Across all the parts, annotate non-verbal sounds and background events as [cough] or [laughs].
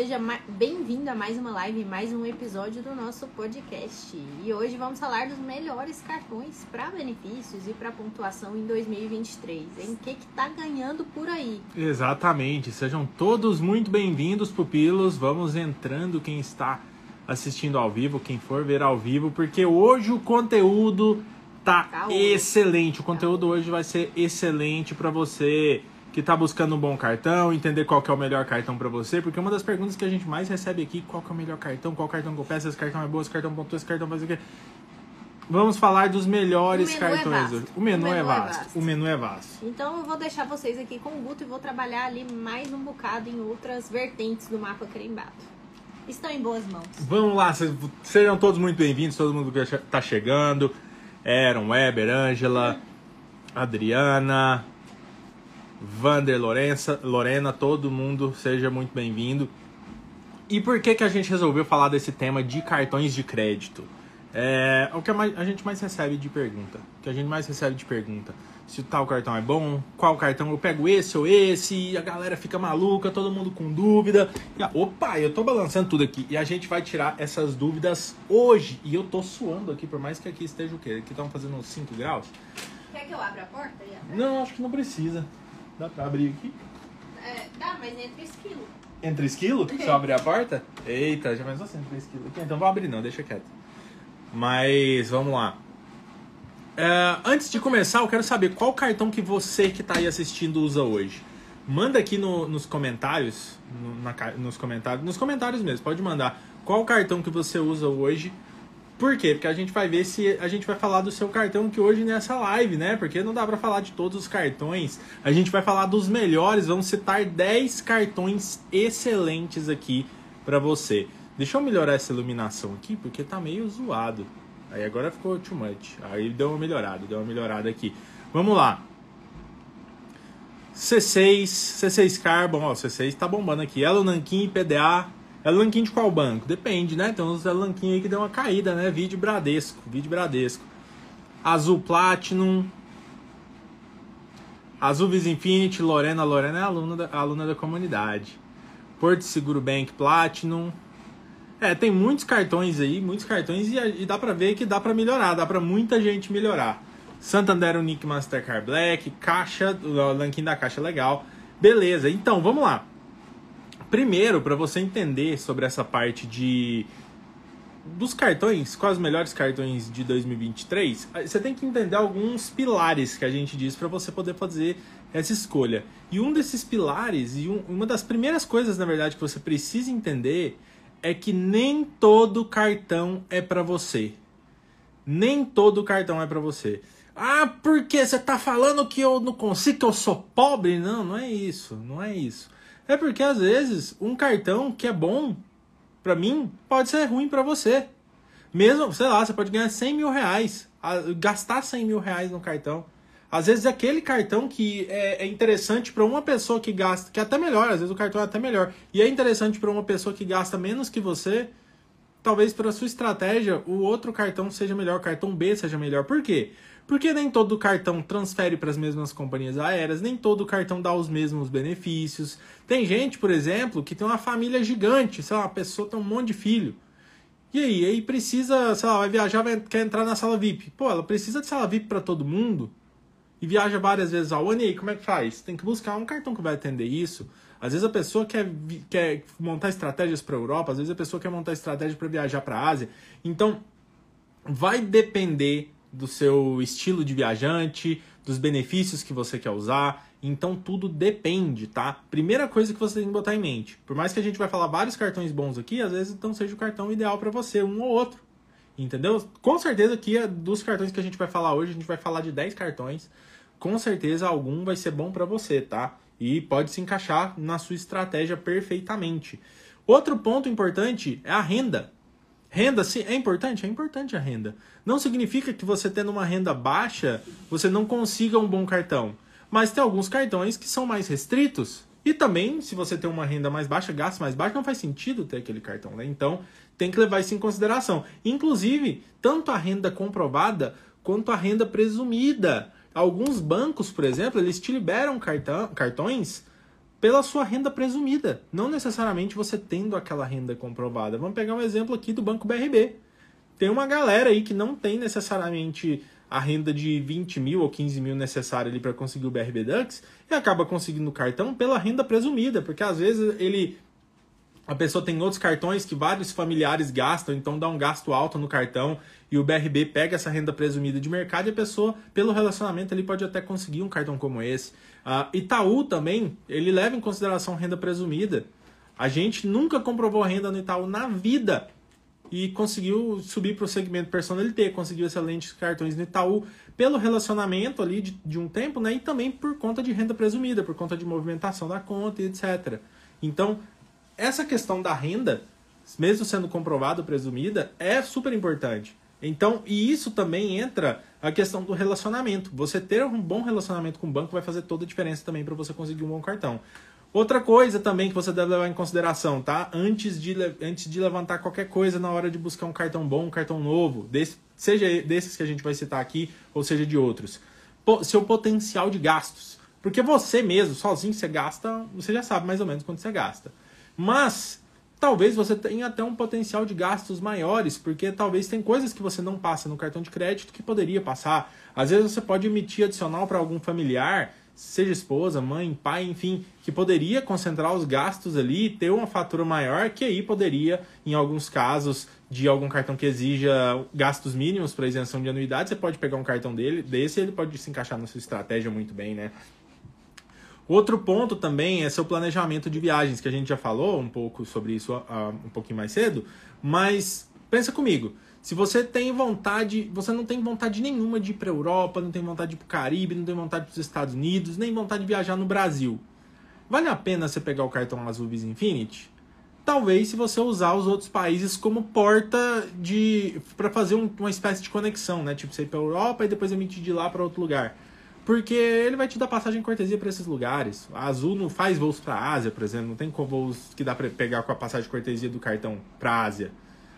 seja bem-vindo a mais uma live, mais um episódio do nosso podcast. E hoje vamos falar dos melhores cartões para benefícios e para pontuação em 2023. Em que que tá ganhando por aí? Exatamente. Sejam todos muito bem-vindos, pupilos. Vamos entrando quem está assistindo ao vivo, quem for ver ao vivo, porque hoje o conteúdo tá, tá excelente. O conteúdo tá hoje vai ser excelente para você que está buscando um bom cartão, entender qual que é o melhor cartão para você, porque uma das perguntas que a gente mais recebe aqui, qual que é o melhor cartão, qual cartão que eu peço, esse cartão é bom, esse cartão pontua, esse cartão faz o quê? Vamos falar dos melhores o é cartões. O menu, o menu é, vasto. é, vasto. O menu é vasto. Então eu vou deixar vocês aqui com o Guto e vou trabalhar ali mais um bocado em outras vertentes do mapa carimbado. Estão em boas mãos. Vamos lá, sejam todos muito bem-vindos, todo mundo que está chegando. Aaron, Weber, Ângela, Adriana, Vander, Lorenza, Lorena, todo mundo, seja muito bem-vindo. E por que, que a gente resolveu falar desse tema de cartões de crédito? É o que a gente mais recebe de pergunta. O que a gente mais recebe de pergunta. Se tal cartão é bom, qual cartão eu pego esse ou esse, e a galera fica maluca, todo mundo com dúvida. E, opa, eu tô balançando tudo aqui. E a gente vai tirar essas dúvidas hoje. E eu tô suando aqui, por mais que aqui esteja o quê? Aqui estão fazendo uns 5 graus. Quer que eu abra a porta? Não, acho que não precisa. Dá pra abrir aqui? É, dá, mas entre esquilo. Entre esquilo? [laughs] Se eu abrir a porta? Eita, já pensou assim, entre esquilo aqui? Então vou abrir não, deixa quieto. Mas vamos lá. É, antes de começar, eu quero saber qual cartão que você que está aí assistindo usa hoje. Manda aqui no, nos comentários, no, na, nos comentários, nos comentários mesmo, pode mandar qual cartão que você usa hoje por quê? Porque a gente vai ver se a gente vai falar do seu cartão que hoje nessa live, né? Porque não dá para falar de todos os cartões. A gente vai falar dos melhores, vamos citar 10 cartões excelentes aqui para você. Deixa eu melhorar essa iluminação aqui, porque tá meio zoado. Aí agora ficou too much. Aí deu uma melhorada, deu uma melhorada aqui. Vamos lá. C6, C6 Carbon, ó, C6 tá bombando aqui. Elo Nankin, PDA, é Lanquinho de qual banco? Depende, né? Tem uns Lanquinho aí que deu uma caída, né? Vídeo Bradesco, vídeo Bradesco. Azul Platinum. Azul Visa Infinity, Lorena. Lorena é aluna da, aluna da comunidade. Porto Seguro Bank Platinum. É, tem muitos cartões aí, muitos cartões e, e dá pra ver que dá pra melhorar, dá pra muita gente melhorar. Santander Unique Mastercard Black, Caixa, o da Caixa é legal. Beleza, então vamos lá. Primeiro, para você entender sobre essa parte de dos cartões, quais os melhores cartões de 2023, você tem que entender alguns pilares que a gente diz para você poder fazer essa escolha. E um desses pilares, e um, uma das primeiras coisas, na verdade, que você precisa entender é que nem todo cartão é para você. Nem todo cartão é para você. Ah, porque você tá falando que eu não consigo, que eu sou pobre? Não, não é isso, não é isso. É porque às vezes um cartão que é bom para mim pode ser ruim para você. Mesmo, sei lá, você pode ganhar 100 mil reais, gastar 100 mil reais no cartão. Às vezes aquele cartão que é, é interessante para uma pessoa que gasta, que é até melhor, às vezes o cartão é até melhor, e é interessante para uma pessoa que gasta menos que você, talvez para sua estratégia o outro cartão seja melhor, o cartão B seja melhor. Por quê? Porque nem todo cartão transfere para as mesmas companhias aéreas, nem todo cartão dá os mesmos benefícios. Tem gente, por exemplo, que tem uma família gigante, sei lá, uma pessoa tem um monte de filho. E aí, aí precisa, sei lá, vai viajar, vai, quer entrar na sala VIP. Pô, ela precisa de sala VIP para todo mundo e viaja várias vezes ao ano. E aí, como é que faz? Tem que buscar um cartão que vai atender isso. Às vezes a pessoa quer, quer montar estratégias para a Europa, às vezes a pessoa quer montar estratégia para viajar para a Ásia. Então, vai depender do seu estilo de viajante, dos benefícios que você quer usar. Então tudo depende, tá? Primeira coisa que você tem que botar em mente. Por mais que a gente vai falar vários cartões bons aqui, às vezes não seja o cartão ideal para você, um ou outro. Entendeu? Com certeza que é dos cartões que a gente vai falar hoje, a gente vai falar de 10 cartões. Com certeza algum vai ser bom para você, tá? E pode se encaixar na sua estratégia perfeitamente. Outro ponto importante é a renda. Renda, sim, é importante? É importante a renda. Não significa que você tendo uma renda baixa, você não consiga um bom cartão. Mas tem alguns cartões que são mais restritos. E também, se você tem uma renda mais baixa, gasto mais baixo, não faz sentido ter aquele cartão, né? Então, tem que levar isso em consideração. Inclusive, tanto a renda comprovada quanto a renda presumida. Alguns bancos, por exemplo, eles te liberam cartão, cartões pela sua renda presumida, não necessariamente você tendo aquela renda comprovada. Vamos pegar um exemplo aqui do Banco BRB. Tem uma galera aí que não tem necessariamente a renda de 20 mil ou 15 mil necessária ali para conseguir o BRB Dux e acaba conseguindo o cartão pela renda presumida, porque às vezes ele a pessoa tem outros cartões que vários familiares gastam, então dá um gasto alto no cartão e o BRB pega essa renda presumida de mercado e a pessoa, pelo relacionamento, ele pode até conseguir um cartão como esse. Uh, Itaú também, ele leva em consideração renda presumida. A gente nunca comprovou renda no Itaú na vida e conseguiu subir para o segmento personalité, conseguiu excelentes cartões no Itaú pelo relacionamento ali de, de um tempo, né? E também por conta de renda presumida, por conta de movimentação da conta e etc. Então, essa questão da renda, mesmo sendo comprovada presumida, é super importante. Então, e isso também entra a questão do relacionamento. Você ter um bom relacionamento com o banco vai fazer toda a diferença também para você conseguir um bom cartão. Outra coisa também que você deve levar em consideração, tá? Antes de, antes de levantar qualquer coisa na hora de buscar um cartão bom, um cartão novo, desse, seja desses que a gente vai citar aqui, ou seja de outros. seu potencial de gastos. Porque você mesmo, sozinho, você gasta, você já sabe mais ou menos quanto você gasta. Mas talvez você tenha até um potencial de gastos maiores, porque talvez tem coisas que você não passa no cartão de crédito que poderia passar. Às vezes você pode emitir adicional para algum familiar, seja esposa, mãe, pai, enfim, que poderia concentrar os gastos ali, ter uma fatura maior, que aí poderia, em alguns casos de algum cartão que exija gastos mínimos para isenção de anuidade, você pode pegar um cartão dele, desse, ele pode se encaixar na sua estratégia muito bem, né? Outro ponto também é seu planejamento de viagens, que a gente já falou um pouco sobre isso uh, um pouquinho mais cedo, mas pensa comigo. Se você tem vontade, você não tem vontade nenhuma de ir para Europa, não tem vontade de ir para o Caribe, não tem vontade para os Estados Unidos, nem vontade de viajar no Brasil. Vale a pena você pegar o cartão Azul Visa Infinity? Talvez se você usar os outros países como porta de para fazer um, uma espécie de conexão, né? Tipo, você ir para Europa e depois emitir de lá para outro lugar. Porque ele vai te dar passagem cortesia para esses lugares. A Azul não faz voos para Ásia, por exemplo. Não tem voos que dá para pegar com a passagem cortesia do cartão para Ásia.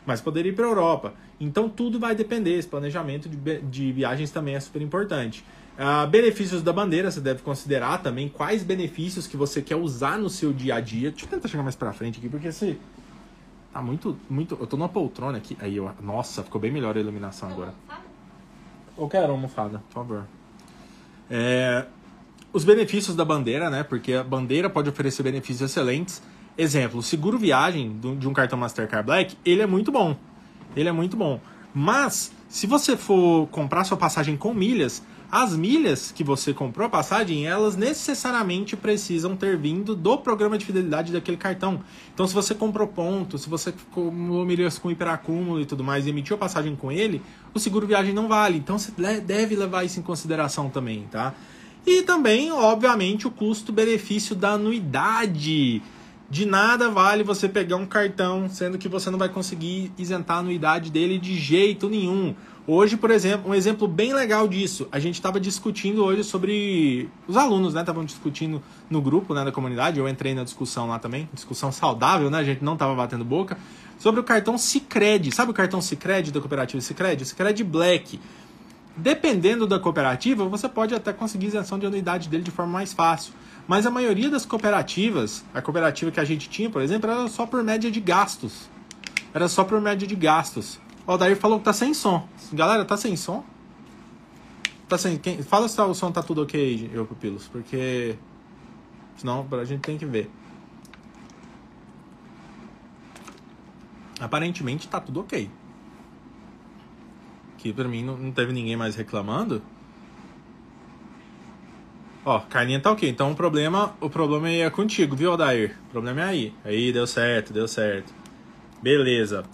Mas poderia ir para Europa. Então tudo vai depender. Esse planejamento de, de viagens também é super importante. Uh, benefícios da bandeira, você deve considerar também quais benefícios que você quer usar no seu dia a dia. Deixa eu tentar chegar mais para frente aqui, porque esse. Tá muito, muito. Eu tô numa poltrona aqui. Aí eu. Nossa, ficou bem melhor a iluminação agora. Eu quero almofada, por favor. É, os benefícios da bandeira, né? Porque a bandeira pode oferecer benefícios excelentes. Exemplo, o seguro viagem de um cartão Mastercard Black, ele é muito bom. Ele é muito bom. Mas, se você for comprar sua passagem com milhas, as milhas que você comprou a passagem, elas necessariamente precisam ter vindo do programa de fidelidade daquele cartão. Então, se você comprou ponto, se você comprou milhas com hiperacúmulo e tudo mais e emitiu a passagem com ele, o seguro viagem não vale. Então, você deve levar isso em consideração também, tá? E também, obviamente, o custo-benefício da anuidade. De nada vale você pegar um cartão, sendo que você não vai conseguir isentar a anuidade dele de jeito nenhum. Hoje, por exemplo, um exemplo bem legal disso, a gente estava discutindo hoje sobre os alunos, né? Estavam discutindo no grupo, né, da comunidade. Eu entrei na discussão lá também, discussão saudável, né? A gente não estava batendo boca sobre o cartão Sicredi. Sabe o cartão Sicredi da cooperativa Sicredi? Sicredi Black. Dependendo da cooperativa, você pode até conseguir isenção de anuidade dele de forma mais fácil. Mas a maioria das cooperativas, a cooperativa que a gente tinha, por exemplo, era só por média de gastos. Era só por média de gastos. O Daí falou que tá sem som. Galera, tá sem som? Tá sem. Quem... Fala se tá, o som tá tudo ok, eu pupilos, porque. Senão a gente tem que ver. Aparentemente tá tudo ok. Que pra mim não, não teve ninguém mais reclamando. Ó, carninha tá ok. Então o problema, o problema é contigo, viu, Odair? O problema é aí. Aí deu certo, deu certo. Beleza.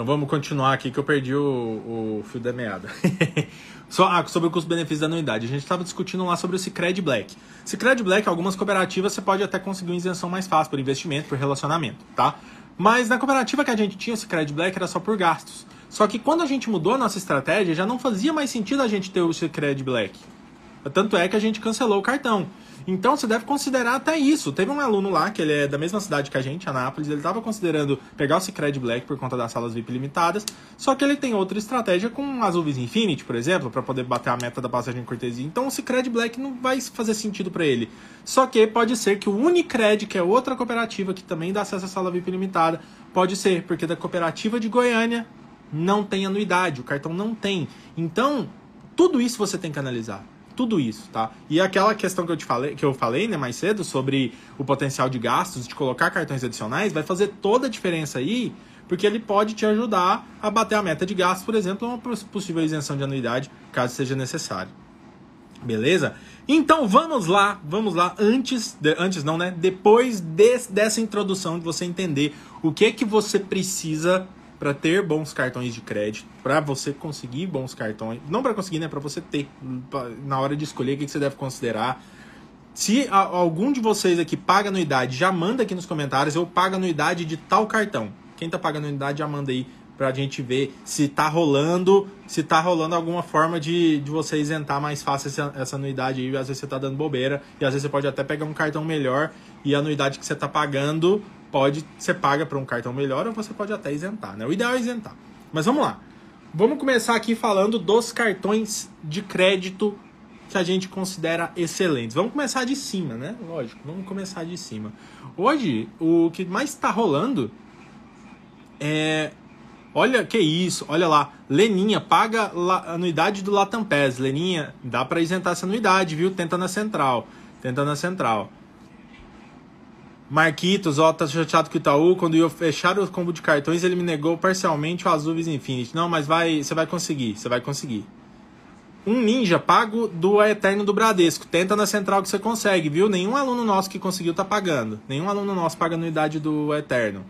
Então vamos continuar aqui que eu perdi o, o fio da meada. [laughs] Só ah, sobre o custo-benefício da anuidade. A gente estava discutindo lá sobre o Cicred Black. Cicred Black, algumas cooperativas você pode até conseguir uma isenção mais fácil por investimento, por relacionamento, tá? Mas na cooperativa que a gente tinha, o Cicred Black era só por gastos. Só que quando a gente mudou a nossa estratégia, já não fazia mais sentido a gente ter o Cicred Black. Tanto é que a gente cancelou o cartão. Então você deve considerar até isso. Teve um aluno lá, que ele é da mesma cidade que a gente, Anápolis, ele estava considerando pegar o Cicred Black por conta das salas VIP limitadas, só que ele tem outra estratégia com Azul Visa Infinity, por exemplo, para poder bater a meta da passagem cortesia. Então o Cicred Black não vai fazer sentido para ele. Só que pode ser que o Unicred, que é outra cooperativa que também dá acesso à sala VIP limitada, pode ser, porque da cooperativa de Goiânia não tem anuidade, o cartão não tem. Então, tudo isso você tem que analisar tudo isso, tá? E aquela questão que eu te falei, que eu falei, né, mais cedo sobre o potencial de gastos de colocar cartões adicionais, vai fazer toda a diferença aí, porque ele pode te ajudar a bater a meta de gastos, por exemplo, uma possível isenção de anuidade, caso seja necessário. Beleza? Então vamos lá, vamos lá antes, de, antes não, né? Depois de, dessa introdução de você entender o que que você precisa para ter bons cartões de crédito, para você conseguir bons cartões, não para conseguir, né, para você ter na hora de escolher o que, você deve considerar. Se algum de vocês aqui paga anuidade, já manda aqui nos comentários, eu pago anuidade de tal cartão. Quem tá pagando anuidade já manda aí pra gente ver se tá rolando, se tá rolando alguma forma de, de você isentar mais fácil essa, essa anuidade aí, às vezes você tá dando bobeira, e às vezes você pode até pegar um cartão melhor e a anuidade que você tá pagando pode você paga para um cartão melhor ou você pode até isentar, né? O ideal é isentar. Mas vamos lá. Vamos começar aqui falando dos cartões de crédito que a gente considera excelentes. Vamos começar de cima, né? Lógico, vamos começar de cima. Hoje, o que mais está rolando é. Olha que isso, olha lá. Leninha, paga a anuidade do Latam Pass. Leninha, dá para isentar essa anuidade, viu? Tenta na central. Tenta na central. Marquitos, ó, tá chateado com o Itaú. Quando eu fechar o combo de cartões, ele me negou parcialmente o Azul Visa Infinity. Não, mas vai, você vai conseguir, você vai conseguir. Um ninja pago do Eterno do Bradesco. Tenta na central que você consegue, viu? Nenhum aluno nosso que conseguiu tá pagando. Nenhum aluno nosso paga anuidade do Eterno.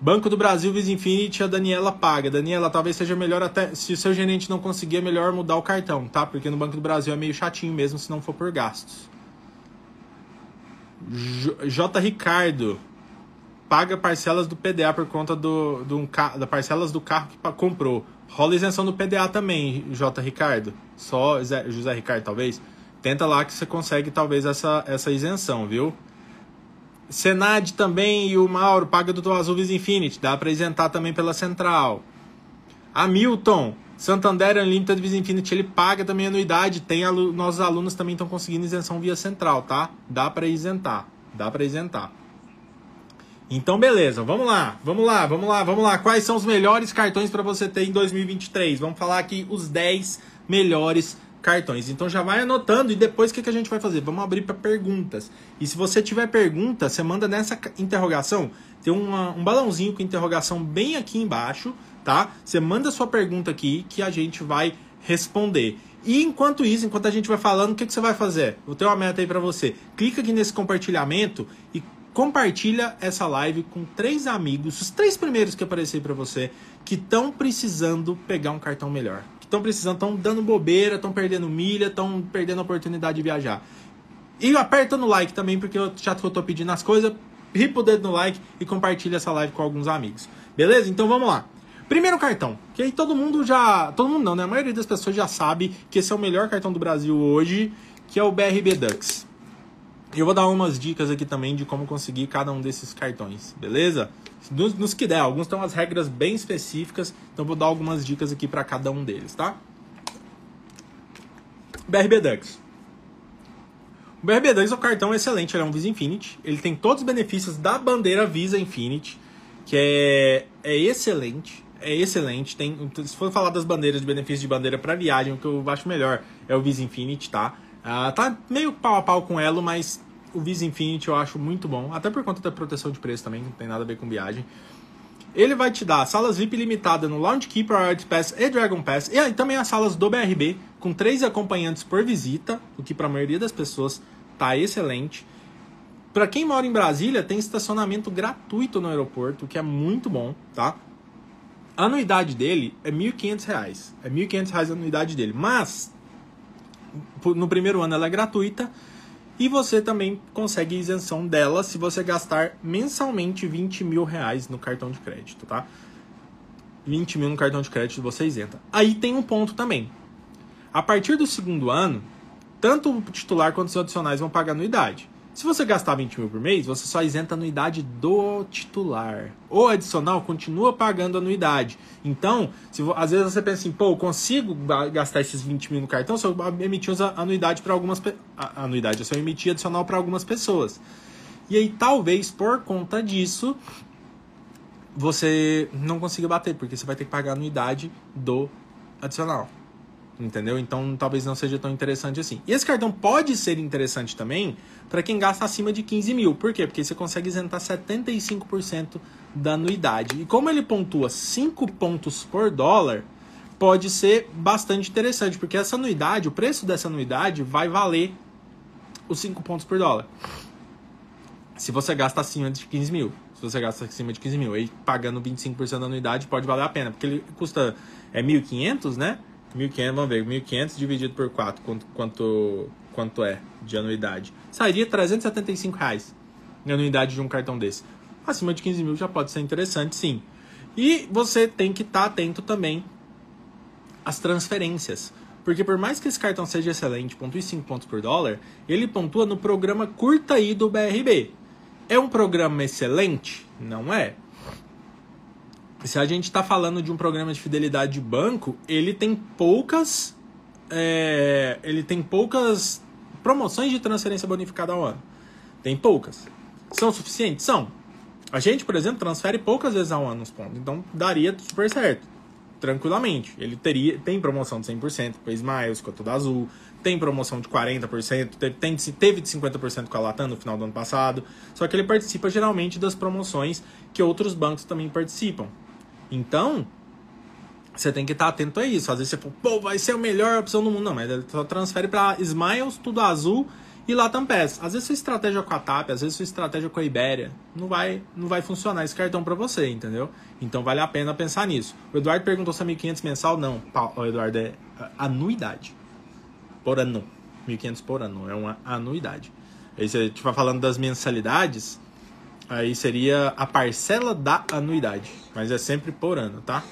Banco do Brasil Visa Infinity, a Daniela paga. Daniela, talvez seja melhor até. Se o seu gerente não conseguir, é melhor mudar o cartão, tá? Porque no Banco do Brasil é meio chatinho mesmo se não for por gastos. J. Ricardo paga parcelas do PDA por conta do, do da parcelas do carro que comprou. Rola isenção do PDA também, J. Ricardo. Só José Ricardo, talvez. Tenta lá que você consegue, talvez, essa, essa isenção, viu? Senad também e o Mauro paga do Azul Infinity. Dá para isentar também pela central. Hamilton Santander Unlimited Visa Infinity, ele paga também anuidade. Tem alu nossos alunos também estão conseguindo isenção via central, tá? Dá para isentar, dá para isentar. Então, beleza, vamos lá, vamos lá, vamos lá, vamos lá. Quais são os melhores cartões para você ter em 2023? Vamos falar aqui os 10 melhores cartões. Então já vai anotando e depois o que, que a gente vai fazer? Vamos abrir para perguntas. E se você tiver pergunta, você manda nessa interrogação. Tem uma, um balãozinho com interrogação bem aqui embaixo tá? Você manda sua pergunta aqui que a gente vai responder. E enquanto isso, enquanto a gente vai falando, o que, que você vai fazer? Vou ter uma meta aí para você. Clica aqui nesse compartilhamento e compartilha essa live com três amigos, os três primeiros que aparecer para você, que estão precisando pegar um cartão melhor. Que estão precisando, estão dando bobeira, estão perdendo milha, estão perdendo a oportunidade de viajar. E aperta no like também, porque eu, já que eu tô pedindo as coisas, ripa o dedo no like e compartilha essa live com alguns amigos. Beleza? Então vamos lá. Primeiro cartão, que aí todo mundo já. Todo mundo não, né? A maioria das pessoas já sabe que esse é o melhor cartão do Brasil hoje, que é o BRB Dux. Eu vou dar umas dicas aqui também de como conseguir cada um desses cartões, beleza? Nos, nos que der, alguns têm umas regras bem específicas, então vou dar algumas dicas aqui para cada um deles, tá? BRB Dux. O BRB Dux é um cartão excelente, ele é um Visa Infinity, ele tem todos os benefícios da bandeira Visa Infinity, que é, é excelente é excelente. Tem, se for falar das bandeiras, de benefícios de bandeira para viagem, o que eu acho melhor é o Visa Infinity, tá? Uh, tá meio pau a pau com Elo, mas o Visa Infinity eu acho muito bom. Até por conta da proteção de preço também, não tem nada a ver com viagem. Ele vai te dar salas VIP limitada no Launch Key, Priority Pass e Dragon Pass. E, também as salas do BRB, com três acompanhantes por visita, o que para a maioria das pessoas tá excelente. Para quem mora em Brasília, tem estacionamento gratuito no aeroporto, o que é muito bom, tá? A anuidade dele é R$ 1.500. É R$ 1.500 a anuidade dele. Mas, no primeiro ano ela é gratuita. E você também consegue isenção dela se você gastar mensalmente 20 mil reais no cartão de crédito, tá? 20 mil no cartão de crédito você isenta. Aí tem um ponto também. A partir do segundo ano, tanto o titular quanto os adicionais vão pagar anuidade. Se você gastar 20 mil por mês, você só isenta a anuidade do titular. O adicional continua pagando anuidade. Então, se, às vezes você pensa assim, pô, eu consigo gastar esses 20 mil no cartão se eu emitir anuidade para algumas anuidade, se eu emitir adicional para algumas pessoas. E aí, talvez por conta disso, você não consiga bater, porque você vai ter que pagar a anuidade do adicional. Entendeu? Então talvez não seja tão interessante assim. E esse cartão pode ser interessante também para quem gasta acima de 15 mil. Por quê? Porque você consegue isentar 75% da anuidade. E como ele pontua 5 pontos por dólar, pode ser bastante interessante, porque essa anuidade, o preço dessa anuidade vai valer os 5 pontos por dólar. Se você gasta acima de 15 mil. Se você gasta acima de 15 mil. Aí pagando 25% da anuidade pode valer a pena, porque ele custa é 1.500, né? 1.500, vamos ver, 1.500 dividido por 4, quanto, quanto, quanto é de anuidade? Sairia 375 reais de anuidade de um cartão desse. Acima de 15 mil já pode ser interessante, sim. E você tem que estar tá atento também às transferências. Porque por mais que esse cartão seja excelente, pontue 5 pontos por dólar, ele pontua no programa Curta aí do BRB. É um programa excelente? Não é se a gente está falando de um programa de fidelidade de banco, ele tem poucas. É, ele tem poucas promoções de transferência bonificada ao ano. Tem poucas. São suficientes? São. A gente, por exemplo, transfere poucas vezes ao ano os pontos. Então daria super certo. Tranquilamente. Ele teria, tem promoção de 100% com a Smiles, com a Tudo Azul. Tem promoção de 40%. Teve, tem, teve de 50% com a Latam no final do ano passado. Só que ele participa geralmente das promoções que outros bancos também participam. Então, você tem que estar atento a isso. Às vezes você fala, pô, vai ser a melhor opção do mundo. Não, mas ele só transfere para Smiles, tudo azul e Latam Pass. Às vezes sua estratégia com a TAP, às vezes sua estratégia com a Ibéria, não vai, não vai funcionar esse cartão para você, entendeu? Então vale a pena pensar nisso. O Eduardo perguntou se é 1.500 mensal. Não, o Eduardo, é anuidade. Por ano. 1.500 por ano, é uma anuidade. Aí você estiver falando das mensalidades, Aí seria a parcela da anuidade. Mas é sempre por ano, tá?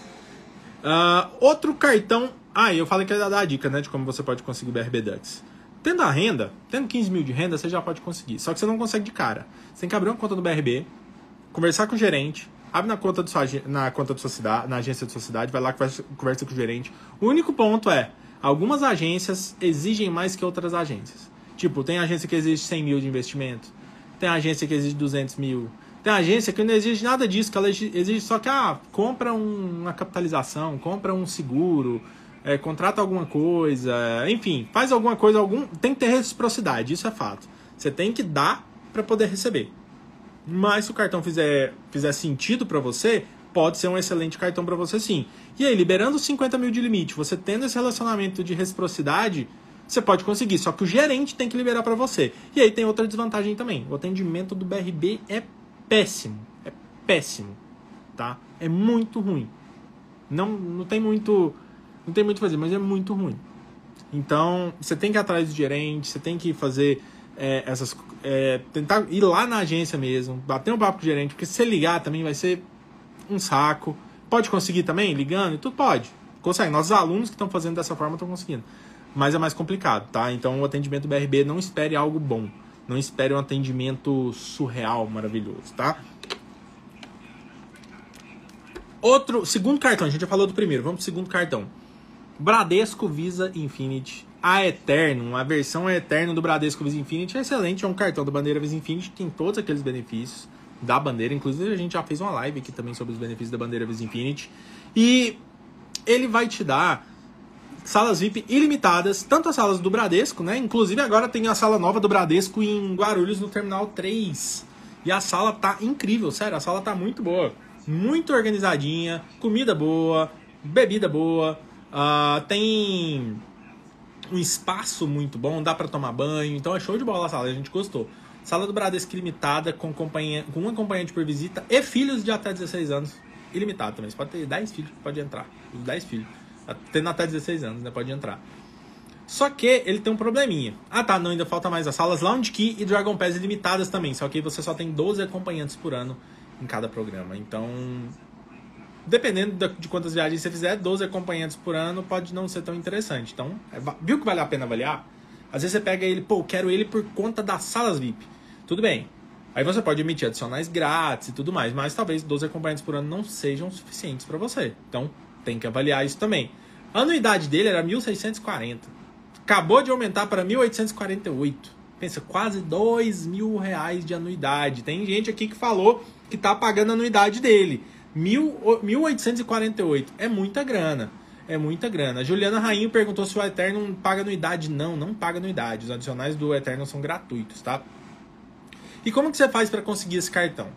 Uh, outro cartão. Ah, eu falei que ia dar a dica, né? De como você pode conseguir BRB Dux. Tendo a renda, tendo 15 mil de renda, você já pode conseguir. Só que você não consegue de cara. Você tem que abrir uma conta do BRB, conversar com o gerente, abre na conta, do sua, na conta da sua cidade, na agência da sua cidade, vai lá, conversa, conversa com o gerente. O único ponto é, algumas agências exigem mais que outras agências. Tipo, tem agência que exige 100 mil de investimento, tem agência que exige 200 mil. Tem agência que não exige nada disso, que ela exige só que, ah, compra um, uma capitalização, compra um seguro, é, contrata alguma coisa, enfim, faz alguma coisa, algum tem que ter reciprocidade, isso é fato. Você tem que dar para poder receber. Mas se o cartão fizer, fizer sentido para você, pode ser um excelente cartão para você sim. E aí, liberando 50 mil de limite, você tendo esse relacionamento de reciprocidade, você pode conseguir, só que o gerente tem que liberar para você. E aí tem outra desvantagem também. O atendimento do BRB é péssimo. É péssimo, tá? É muito ruim. Não, não tem muito não tem muito fazer, mas é muito ruim. Então, você tem que ir atrás do gerente, você tem que fazer é, essas é, tentar ir lá na agência mesmo, bater um papo com o gerente, porque se você ligar também vai ser um saco. Pode conseguir também ligando? Tudo pode. Consegue. Nossos alunos que estão fazendo dessa forma estão conseguindo mas é mais complicado, tá? Então o atendimento BRB não espere algo bom. Não espere um atendimento surreal, maravilhoso, tá? Outro, segundo cartão, a gente já falou do primeiro, vamos pro segundo cartão. Bradesco Visa Infinity. A Eterno, a versão Eterno do Bradesco Visa Infinity é excelente, é um cartão da bandeira Visa Infinity, tem todos aqueles benefícios da bandeira, inclusive a gente já fez uma live aqui também sobre os benefícios da bandeira Visa Infinity. E ele vai te dar salas VIP ilimitadas, tanto as salas do Bradesco, né? Inclusive agora tem a sala nova do Bradesco em Guarulhos no Terminal 3. E a sala tá incrível, sério, a sala tá muito boa. Muito organizadinha, comida boa, bebida boa, uh, tem um espaço muito bom, dá para tomar banho, então é show de bola a sala, a gente gostou. Sala do Bradesco ilimitada, com, companhia, com um acompanhante por visita e filhos de até 16 anos. Ilimitado também, você pode ter 10 filhos, pode entrar, os 10 filhos. Tendo até 16 anos, né? Pode entrar. Só que ele tem um probleminha. Ah tá, não, ainda falta mais as salas Lounge Key e Dragon Pass limitadas também. Só que você só tem 12 acompanhantes por ano em cada programa. Então, dependendo de quantas viagens você fizer, 12 acompanhantes por ano pode não ser tão interessante. Então, é, viu que vale a pena avaliar? Às vezes você pega ele, pô, quero ele por conta das salas VIP. Tudo bem. Aí você pode emitir adicionais grátis e tudo mais, mas talvez 12 acompanhantes por ano não sejam suficientes para você. Então, tem que avaliar isso também. A anuidade dele era 1.640. Acabou de aumentar para 1.848. Pensa, quase 2 mil reais de anuidade. Tem gente aqui que falou que tá pagando a anuidade dele. 1.848. É muita grana. É muita grana. A Juliana Rainho perguntou se o Eterno paga anuidade. Não, não paga anuidade. Os adicionais do Eterno são gratuitos, tá? E como que você faz para conseguir esse cartão?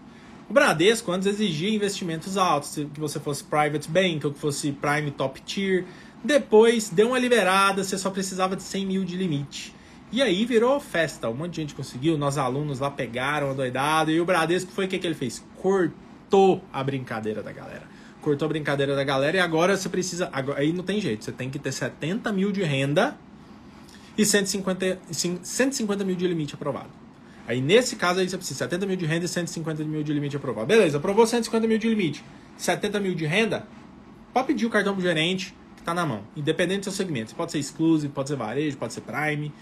O Bradesco antes exigia investimentos altos, que você fosse private bank ou que fosse prime top tier. Depois deu uma liberada, você só precisava de 100 mil de limite. E aí virou festa, um monte de gente conseguiu, nós alunos lá pegaram a doidada e o Bradesco foi o que, que ele fez? Cortou a brincadeira da galera. Cortou a brincadeira da galera e agora você precisa. Agora, aí não tem jeito, você tem que ter 70 mil de renda e 150, 150 mil de limite aprovado. Aí nesse caso aí você precisa 70 mil de renda e 150 mil de limite aprovado. Beleza, aprovou 150 mil de limite, 70 mil de renda, pode pedir o cartão pro gerente que tá na mão, independente do seu segmento. Pode ser exclusive, pode ser varejo, pode ser prime.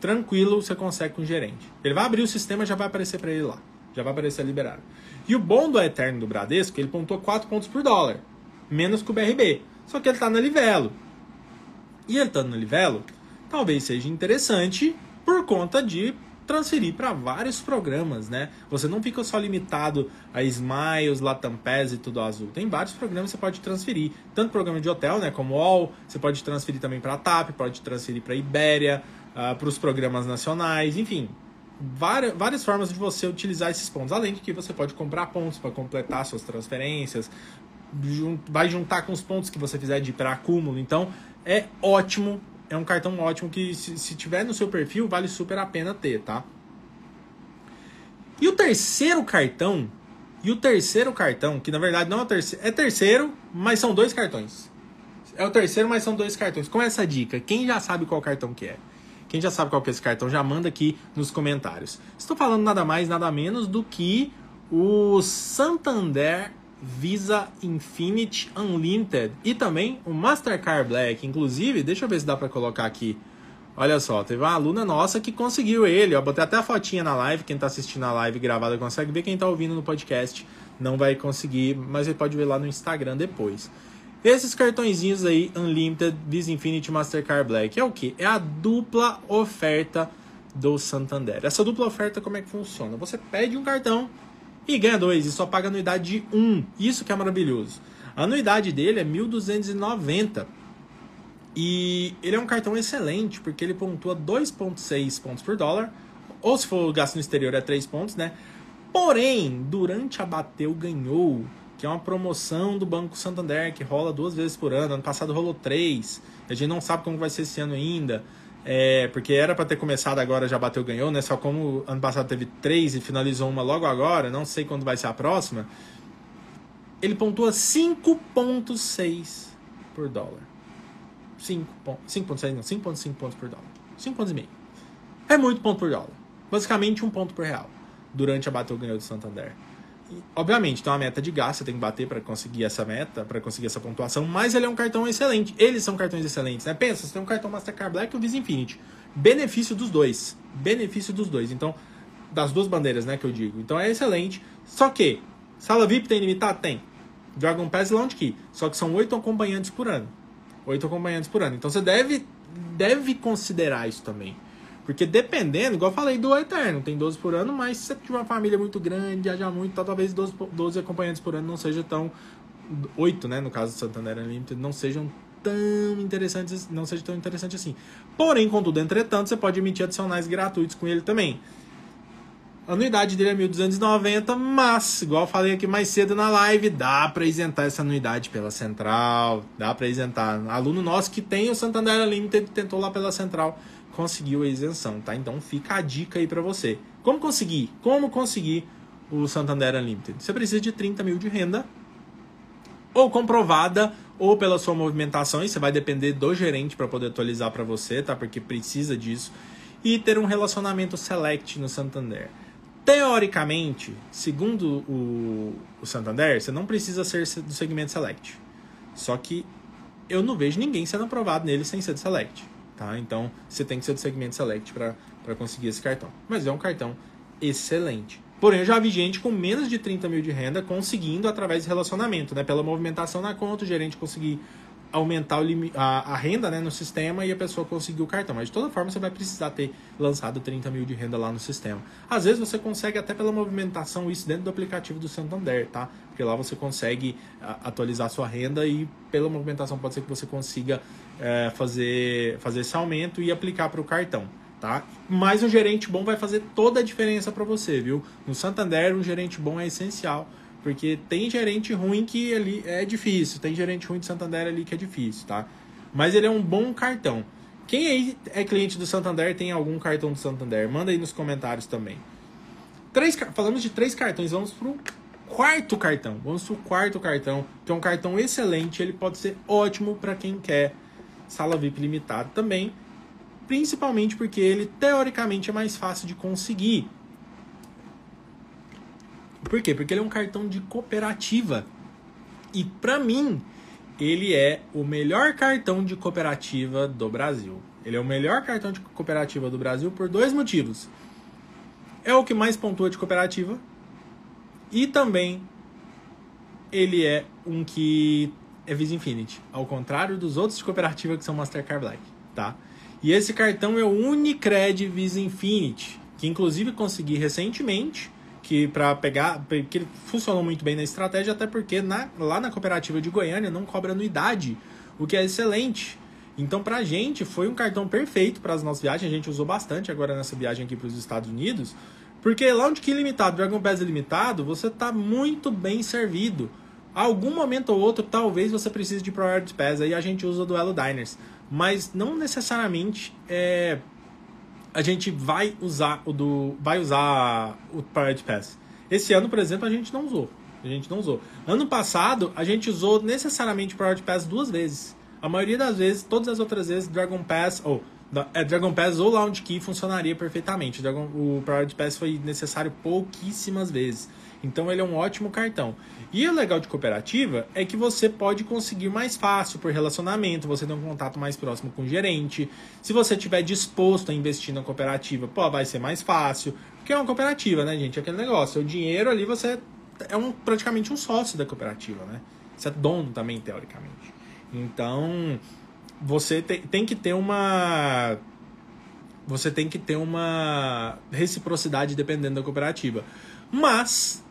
Tranquilo, você consegue com o gerente. Ele vai abrir o sistema já vai aparecer para ele lá. Já vai aparecer liberado. E o bom do Eterno do Bradesco, ele pontuou 4 pontos por dólar. Menos que o BRB. Só que ele tá na Livelo. E ele estando tá no Livelo, talvez seja interessante por conta de transferir para vários programas, né? Você não fica só limitado a Smiles, Latam Pass e tudo azul. Tem vários programas que você pode transferir, tanto programa de hotel, né, como All, você pode transferir também para a TAP, pode transferir para Ibéria, uh, para os programas nacionais, enfim, várias, várias formas de você utilizar esses pontos. Além de que você pode comprar pontos para completar suas transferências, vai juntar com os pontos que você fizer de para acúmulo. Então, é ótimo é um cartão ótimo que, se, se tiver no seu perfil, vale super a pena ter, tá? E o terceiro cartão, e o terceiro cartão, que na verdade não é o terceiro, é terceiro, mas são dois cartões. É o terceiro, mas são dois cartões. Com essa dica, quem já sabe qual cartão que é? Quem já sabe qual que é esse cartão, já manda aqui nos comentários. Estou falando nada mais, nada menos do que o Santander Visa Infinite Unlimited e também o Mastercard Black. Inclusive, deixa eu ver se dá para colocar aqui. Olha só, teve uma aluna nossa que conseguiu ele. Ó, botei até a fotinha na live. Quem está assistindo a live gravada consegue ver. Quem está ouvindo no podcast não vai conseguir, mas ele pode ver lá no Instagram depois. Esses cartõezinhos aí, Unlimited, Visa Infinite Mastercard Black, é o que? É a dupla oferta do Santander. Essa dupla oferta, como é que funciona? Você pede um cartão e ganha dois e só paga anuidade de um. Isso que é maravilhoso. A anuidade dele é 1.290 e ele é um cartão excelente porque ele pontua 2,6 pontos por dólar, ou se for gasto no exterior é 3 pontos, né? Porém, durante a Bateu ganhou, que é uma promoção do Banco Santander que rola duas vezes por ano. Ano passado rolou três. A gente não sabe como vai ser esse ano ainda. É, porque era para ter começado agora, já bateu, ganhou, né? Só como ano passado teve três e finalizou uma logo agora, não sei quando vai ser a próxima. Ele pontua 5,6 por dólar. 5,6 não, 5,5 pontos por dólar. 5 pontos e meio. É muito ponto por dólar. Basicamente um ponto por real. Durante a bateu ganhou do Santander obviamente, tem uma meta de gasto, você tem que bater para conseguir essa meta, para conseguir essa pontuação, mas ele é um cartão excelente. Eles são cartões excelentes, né? Pensa, você tem um cartão Mastercard Black e o Visa Infinity. Benefício dos dois. Benefício dos dois. Então, das duas bandeiras, né, que eu digo. Então é excelente. Só que, sala VIP tem limitado? Tem. Dragon Pass Lounge Key. Só que são oito acompanhantes por ano. Oito acompanhantes por ano. Então você deve, deve considerar isso também. Porque dependendo, igual eu falei do Eterno, tem 12 por ano, mas se você tiver uma família muito grande, viajar muito, tá, talvez 12, 12 acompanhantes por ano não seja tão. 8, né? No caso do Santander Unlimited, não sejam tão interessantes, não seja tão interessante assim. Porém, contudo, entretanto, você pode emitir adicionais gratuitos com ele também. A anuidade dele é 1.290, mas, igual eu falei aqui mais cedo na live, dá para isentar essa anuidade pela central, dá para isentar. Aluno nosso que tem o Santander Unlimited tentou lá pela central conseguiu a isenção, tá? Então fica a dica aí para você. Como conseguir? Como conseguir o Santander Unlimited? Você precisa de 30 mil de renda, ou comprovada, ou pela sua movimentação, e você vai depender do gerente para poder atualizar para você, tá? Porque precisa disso. E ter um relacionamento select no Santander. Teoricamente, segundo o, o Santander, você não precisa ser do segmento select. Só que eu não vejo ninguém sendo aprovado nele sem ser do select tá? Então você tem que ser do segmento Select para conseguir esse cartão. Mas é um cartão excelente. Porém, eu já vi gente com menos de 30 mil de renda conseguindo através de relacionamento, né? Pela movimentação na conta, o gerente conseguir aumentar a, a, renda né, no sistema e a pessoa conseguir o cartão. Mas de toda forma você vai precisar ter lançado 30 mil de renda lá no sistema. Às vezes você consegue até pela movimentação isso dentro do aplicativo do Santander, tá? Porque lá você consegue atualizar sua renda e pela movimentação pode ser que você consiga é, fazer, fazer esse aumento e aplicar para o cartão. Tá? Mas um gerente bom vai fazer toda a diferença para você, viu? No Santander, um gerente bom é essencial porque tem gerente ruim que ali é difícil, tem gerente ruim de Santander ali que é difícil, tá? Mas ele é um bom cartão. Quem aí é cliente do Santander tem algum cartão do Santander? Manda aí nos comentários também. Três, falamos de três cartões, vamos pro quarto cartão. Vamos pro quarto cartão, que é um cartão excelente, ele pode ser ótimo para quem quer sala VIP limitado também, principalmente porque ele teoricamente é mais fácil de conseguir. Por quê? Porque ele é um cartão de cooperativa. E para mim, ele é o melhor cartão de cooperativa do Brasil. Ele é o melhor cartão de cooperativa do Brasil por dois motivos. É o que mais pontua de cooperativa e também ele é um que é Visa Infinity, ao contrário dos outros de cooperativa que são Mastercard Black, tá? E esse cartão é o Unicred Visa Infinity, que inclusive consegui recentemente que para pegar, que funcionou muito bem na estratégia, até porque na, lá na cooperativa de Goiânia não cobra anuidade, o que é excelente. Então, para a gente, foi um cartão perfeito para as nossas viagens. A gente usou bastante agora nessa viagem aqui para os Estados Unidos, porque Lounge Key limitado, Dragon Pass limitado, você está muito bem servido. Algum momento ou outro, talvez você precise de Priority Pass, aí a gente usa o Duelo Diners. Mas não necessariamente é, a gente vai usar o do vai usar o Priority Pass. Esse ano, por exemplo, a gente não usou. A gente não usou. Ano passado, a gente usou necessariamente o Priority Pass duas vezes. A maioria das vezes, todas as outras vezes, Dragon Pass ou é, Dragon Pass ou Lounge Key funcionaria perfeitamente. Dragon, o Priority Pass foi necessário pouquíssimas vezes. Então ele é um ótimo cartão. E o legal de cooperativa é que você pode conseguir mais fácil por relacionamento, você tem um contato mais próximo com o gerente. Se você estiver disposto a investir na cooperativa, pô, vai ser mais fácil. Porque é uma cooperativa, né, gente? É aquele negócio. O dinheiro ali você é um, praticamente um sócio da cooperativa, né? Você é dono também, teoricamente. Então, você te, tem que ter uma. Você tem que ter uma reciprocidade dependendo da cooperativa. Mas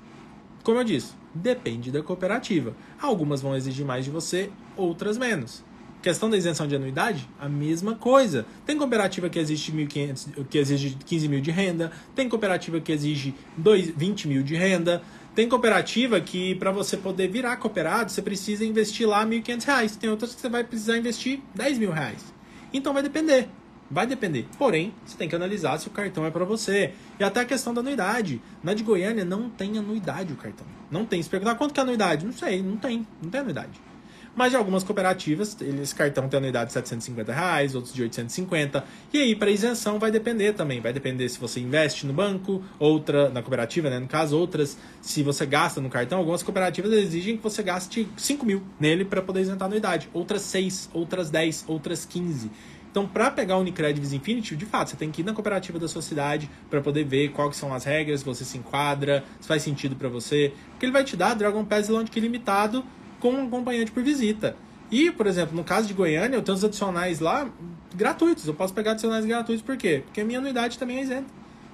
como eu disse, depende da cooperativa. Algumas vão exigir mais de você, outras menos. Questão da isenção de anuidade, a mesma coisa. Tem cooperativa que exige, 1.500, que exige 15 mil de renda, tem cooperativa que exige 2, 20 mil de renda, tem cooperativa que para você poder virar cooperado, você precisa investir lá R$ 1.500. Tem outras que você vai precisar investir 10 mil reais. Então vai depender. Vai depender. Porém, você tem que analisar se o cartão é para você. E até a questão da anuidade. Na de Goiânia não tem anuidade o cartão. Não tem. Se perguntar quanto que é anuidade, não sei, não tem. Não tem anuidade. Mas de algumas cooperativas, esse cartão tem anuidade de 750 reais, outros de 850. E aí, para isenção, vai depender também. Vai depender se você investe no banco, outra na cooperativa, né? No caso, outras, se você gasta no cartão, algumas cooperativas exigem que você gaste 5 mil nele para poder isentar a anuidade. Outras 6, outras 10, outras 15. Então, para pegar o Unicred Visa Infinity, de fato, você tem que ir na cooperativa da sua cidade para poder ver quais são as regras, você se enquadra, se faz sentido para você. Porque ele vai te dar Dragon Pass Launch Key limitado com um acompanhante por visita. E, por exemplo, no caso de Goiânia, eu tenho os adicionais lá gratuitos. Eu posso pegar adicionais gratuitos, por quê? Porque a minha anuidade também é isenta.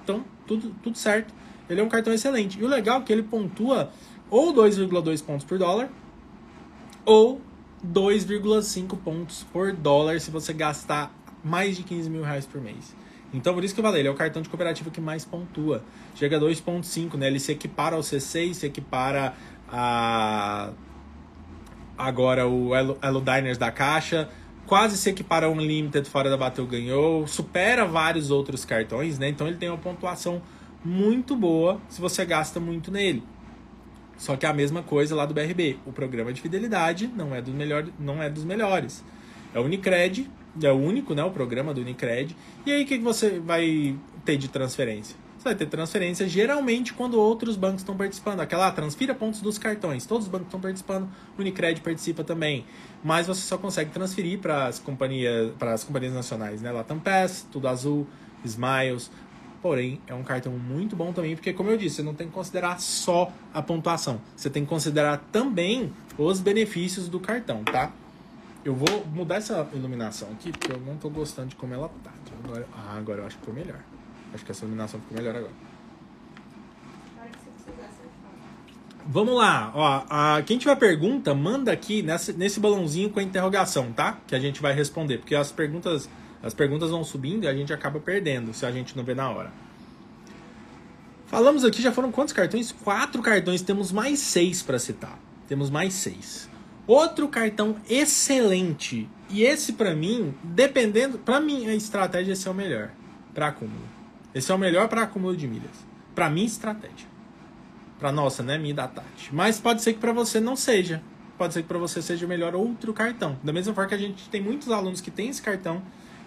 Então, tudo, tudo certo. Ele é um cartão excelente. E o legal é que ele pontua ou 2,2 pontos por dólar, ou 2,5 pontos por dólar se você gastar mais de 15 mil reais por mês. Então, por isso que eu falei, ele é o cartão de cooperativa que mais pontua. Chega a 2,5, né? Ele se equipara ao C6, se equipara a. Agora o Elo, Elo Diners da Caixa. Quase se equipara ao Unlimited fora da Bateu Ganhou. Supera vários outros cartões, né? Então ele tem uma pontuação muito boa se você gasta muito nele. Só que é a mesma coisa lá do BRB. O programa de fidelidade não é, do melhor, não é dos melhores. É o Unicred, é o único, né? O programa do Unicred. E aí o que você vai ter de transferência? vai ter transferência geralmente quando outros bancos estão participando. Aquela ah, transfira pontos dos cartões. Todos os bancos estão participando, o Unicred participa também. Mas você só consegue transferir para as companhias, para as companhias nacionais, né? Latam Pass, Tudo Azul, Smiles. Porém, é um cartão muito bom também, porque como eu disse, você não tem que considerar só a pontuação. Você tem que considerar também os benefícios do cartão, tá? Eu vou mudar essa iluminação aqui, porque eu não estou gostando de como ela tá. Agora, ah, agora eu acho que ficou melhor. Acho que essa iluminação ficou melhor agora. Vamos lá, ó. A, quem tiver pergunta, manda aqui nessa, nesse balãozinho com a interrogação, tá? Que a gente vai responder. Porque as perguntas, as perguntas vão subindo e a gente acaba perdendo se a gente não vê na hora. Falamos aqui, já foram quantos cartões? Quatro cartões, temos mais seis para citar. Temos mais seis. Outro cartão excelente. E esse para mim, dependendo, para mim a estratégia esse é o melhor para acúmulo. Esse é o melhor para acúmulo de milhas. Para mim, estratégia. Para nossa, né, minha da Tati. Mas pode ser que para você não seja. Pode ser que para você seja melhor outro cartão. Da mesma forma que a gente tem muitos alunos que têm esse cartão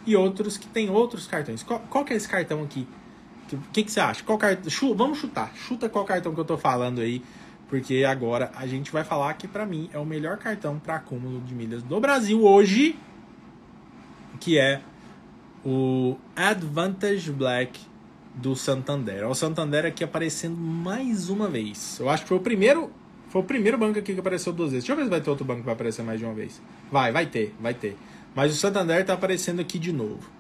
e outros que têm outros cartões. Qual, qual que é esse cartão aqui? O que, que, você acha? Qual cartão? Chu, vamos chutar. Chuta qual cartão que eu tô falando aí. Porque agora a gente vai falar que para mim é o melhor cartão para acúmulo de milhas do Brasil hoje, que é o Advantage Black do Santander. O Santander aqui aparecendo mais uma vez. Eu acho que foi o primeiro. Foi o primeiro banco aqui que apareceu duas vezes. Deixa eu ver se vai ter outro banco que vai aparecer mais de uma vez. Vai, vai ter, vai ter. Mas o Santander tá aparecendo aqui de novo.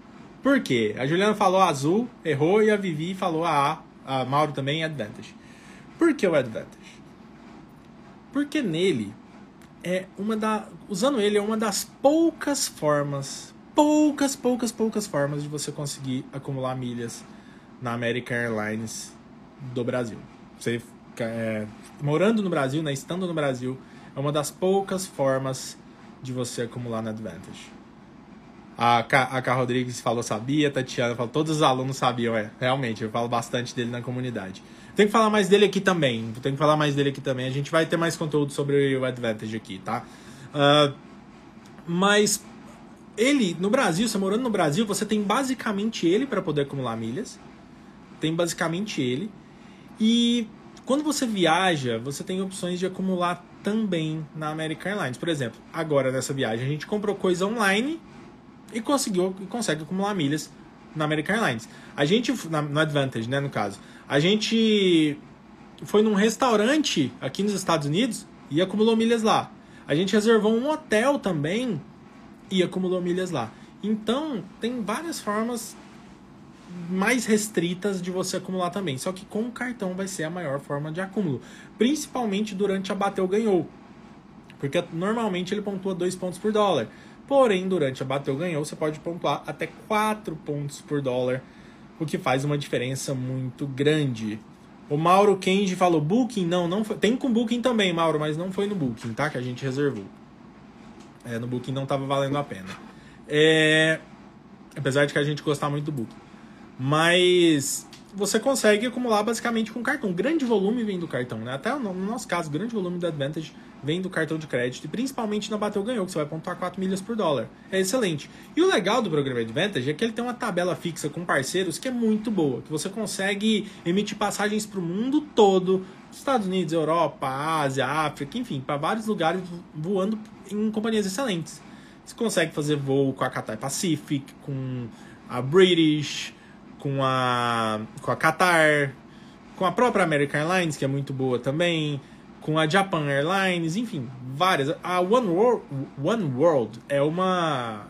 Por quê? A Juliana falou azul, errou, e a Vivi falou a A. A Mauro também, Advantage. Por que o Advantage? Porque nele é uma da. Usando ele é uma das poucas formas. Poucas, poucas, poucas formas de você conseguir acumular milhas na American Airlines do Brasil. Você é, morando no Brasil, né, estando no Brasil, é uma das poucas formas de você acumular na Advantage. A K, a K Rodrigues falou sabia, Tatiana falou, todos os alunos sabiam, é, realmente, eu falo bastante dele na comunidade. Tem que falar mais dele aqui também, tem que falar mais dele aqui também, a gente vai ter mais conteúdo sobre o Advantage aqui, tá? Uh, mas ele, no Brasil, você morando no Brasil, você tem basicamente ele para poder acumular milhas, tem basicamente ele. E quando você viaja, você tem opções de acumular também na American Airlines. Por exemplo, agora nessa viagem a gente comprou coisa online e conseguiu consegue acumular milhas na American Airlines. A gente na, no Advantage, né, no caso. A gente foi num restaurante aqui nos Estados Unidos e acumulou milhas lá. A gente reservou um hotel também e acumulou milhas lá. Então, tem várias formas mais restritas de você acumular também. Só que com o cartão vai ser a maior forma de acúmulo, principalmente durante a bateu ganhou. Porque normalmente ele pontua 2 pontos por dólar. Porém, durante a bateu ganhou, você pode pontuar até 4 pontos por dólar, o que faz uma diferença muito grande. O Mauro Kenji falou Booking? Não, não foi. Tem com Booking também, Mauro, mas não foi no Booking, tá? Que a gente reservou. É, no Booking não estava valendo a pena. É... Apesar de que a gente gostar muito do Booking. Mas você consegue acumular basicamente com cartão. Grande volume vem do cartão, né? Até no nosso caso, grande volume do Advantage vem do cartão de crédito. E principalmente na Bateu Ganhou, que você vai pontuar 4 milhas por dólar. É excelente. E o legal do programa Advantage é que ele tem uma tabela fixa com parceiros que é muito boa. Que você consegue emitir passagens para o mundo todo. Estados Unidos, Europa, Ásia, África, enfim, para vários lugares voando em companhias excelentes. Você consegue fazer voo com a Cathay Pacific, com a British, com a, com a Qatar, com a própria American Airlines, que é muito boa também, com a Japan Airlines, enfim, várias. A One World, One World é uma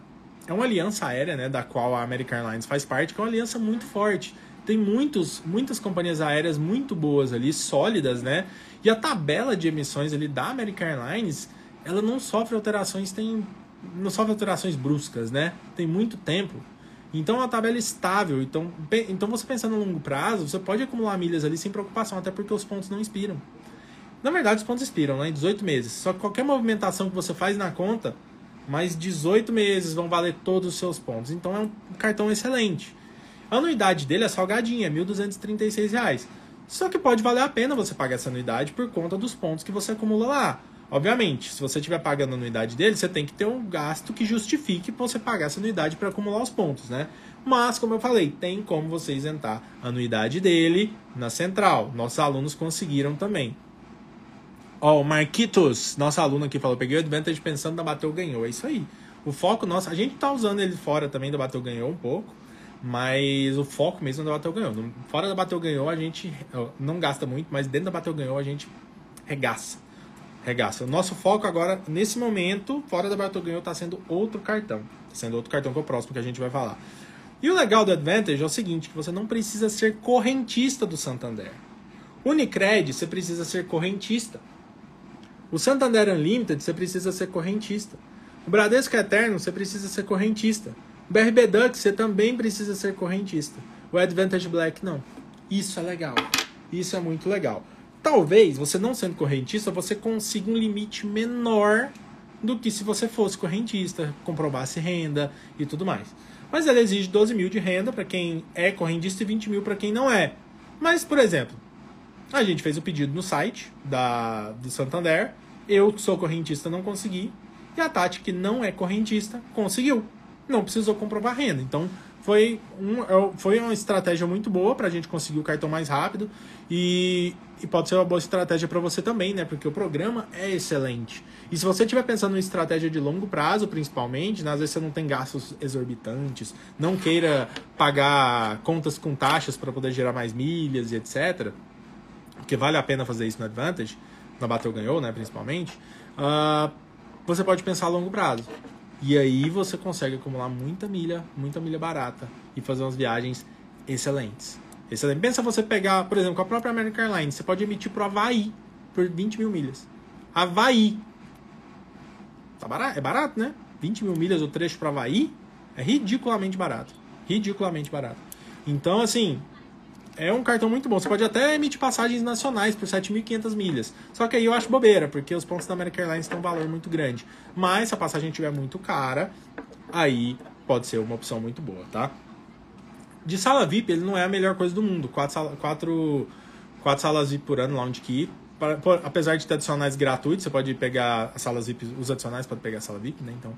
é uma aliança aérea, né, da qual a American Airlines faz parte, que é uma aliança muito forte. Tem muitos, muitas companhias aéreas muito boas ali, sólidas, né? E a tabela de emissões ali da American Airlines, ela não sofre alterações, tem não sofre alterações bruscas, né? Tem muito tempo. Então é uma tabela estável. Então, então você pensando no longo prazo, você pode acumular milhas ali sem preocupação, até porque os pontos não expiram. Na verdade, os pontos expiram, né? Em 18 meses. Só que qualquer movimentação que você faz na conta, mais 18 meses vão valer todos os seus pontos. Então é um cartão excelente. A anuidade dele é salgadinha, R$ 1.236. Só que pode valer a pena você pagar essa anuidade por conta dos pontos que você acumula lá. Obviamente, se você estiver pagando a anuidade dele, você tem que ter um gasto que justifique você pagar essa anuidade para acumular os pontos, né? Mas, como eu falei, tem como você isentar a anuidade dele na central. Nossos alunos conseguiram também. Ó, o Marquitos, nosso aluno aqui, falou: peguei o Advantage pensando na Bateu Ganhou. É isso aí. O foco nosso, a gente tá usando ele fora também da Bateu Ganhou um pouco, mas o foco mesmo é da Bateu Ganhou. Fora da Bateu Ganhou a gente não gasta muito, mas dentro da Bateu Ganhou a gente regaça. Regaça. O nosso foco agora, nesse momento, fora da Bateu Ganhou, tá sendo outro cartão. Tá sendo outro cartão que é o próximo que a gente vai falar. E o legal do Advantage é o seguinte, que você não precisa ser correntista do Santander. Unicred, você precisa ser correntista. O Santander Unlimited, você precisa ser correntista. O Bradesco Eterno, você precisa ser correntista. O BRB Dux, você também precisa ser correntista. O Advantage Black, não. Isso é legal. Isso é muito legal. Talvez, você não sendo correntista, você consiga um limite menor do que se você fosse correntista, comprovasse renda e tudo mais. Mas ele exige 12 mil de renda para quem é correntista e 20 mil para quem não é. Mas, por exemplo, a gente fez o pedido no site da, do Santander. Eu, que sou correntista, não consegui. E a Tati, que não é correntista, conseguiu. Não precisou comprovar renda. Então, foi, um, é foi uma estratégia muito boa para a gente conseguir o cartão mais rápido. E, e pode ser uma boa estratégia para você também, né? Porque o programa é excelente. E se você estiver pensando em estratégia de longo prazo, principalmente, né? às vezes você não tem gastos exorbitantes, não queira pagar contas com taxas para poder gerar mais milhas e etc porque vale a pena fazer isso no Advantage, na Battle ganhou, né, principalmente, uh, você pode pensar a longo prazo. E aí você consegue acumular muita milha, muita milha barata e fazer umas viagens excelentes. Pensa você pegar, por exemplo, com a própria American Airlines, você pode emitir para o Havaí por 20 mil milhas. Havaí. Tá barato, é barato, né? 20 mil milhas o trecho para Havaí é ridiculamente barato. Ridiculamente barato. Então, assim, é um cartão muito bom. Você pode até emitir passagens nacionais por 7.500 milhas. Só que aí eu acho bobeira, porque os pontos da American Airlines têm um valor muito grande. Mas se a passagem estiver muito cara, aí pode ser uma opção muito boa, tá? De sala VIP, ele não é a melhor coisa do mundo. Quatro, sala, quatro, quatro salas VIP por ano, lounge key. Apesar de ter adicionais gratuitos, você pode pegar as salas VIP, os adicionais pode pegar a sala VIP, né? Então,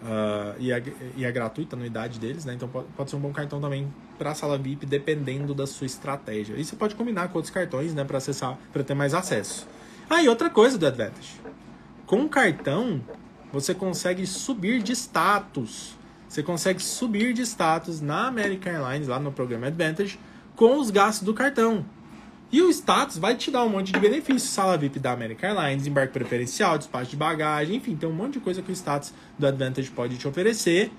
Uh, e, é, e é gratuita a anuidade deles, né? Então pode, pode ser um bom cartão também para a sala VIP, dependendo da sua estratégia. E você pode combinar com outros cartões, né? Para acessar, para ter mais acesso. Ah, e outra coisa do Advantage: com cartão você consegue subir de status. Você consegue subir de status na American Airlines, lá no programa Advantage, com os gastos do cartão. E o status vai te dar um monte de benefícios. Sala VIP da American Airlines, embarque preferencial, despacho de bagagem, enfim, tem um monte de coisa que o status do Advantage pode te oferecer.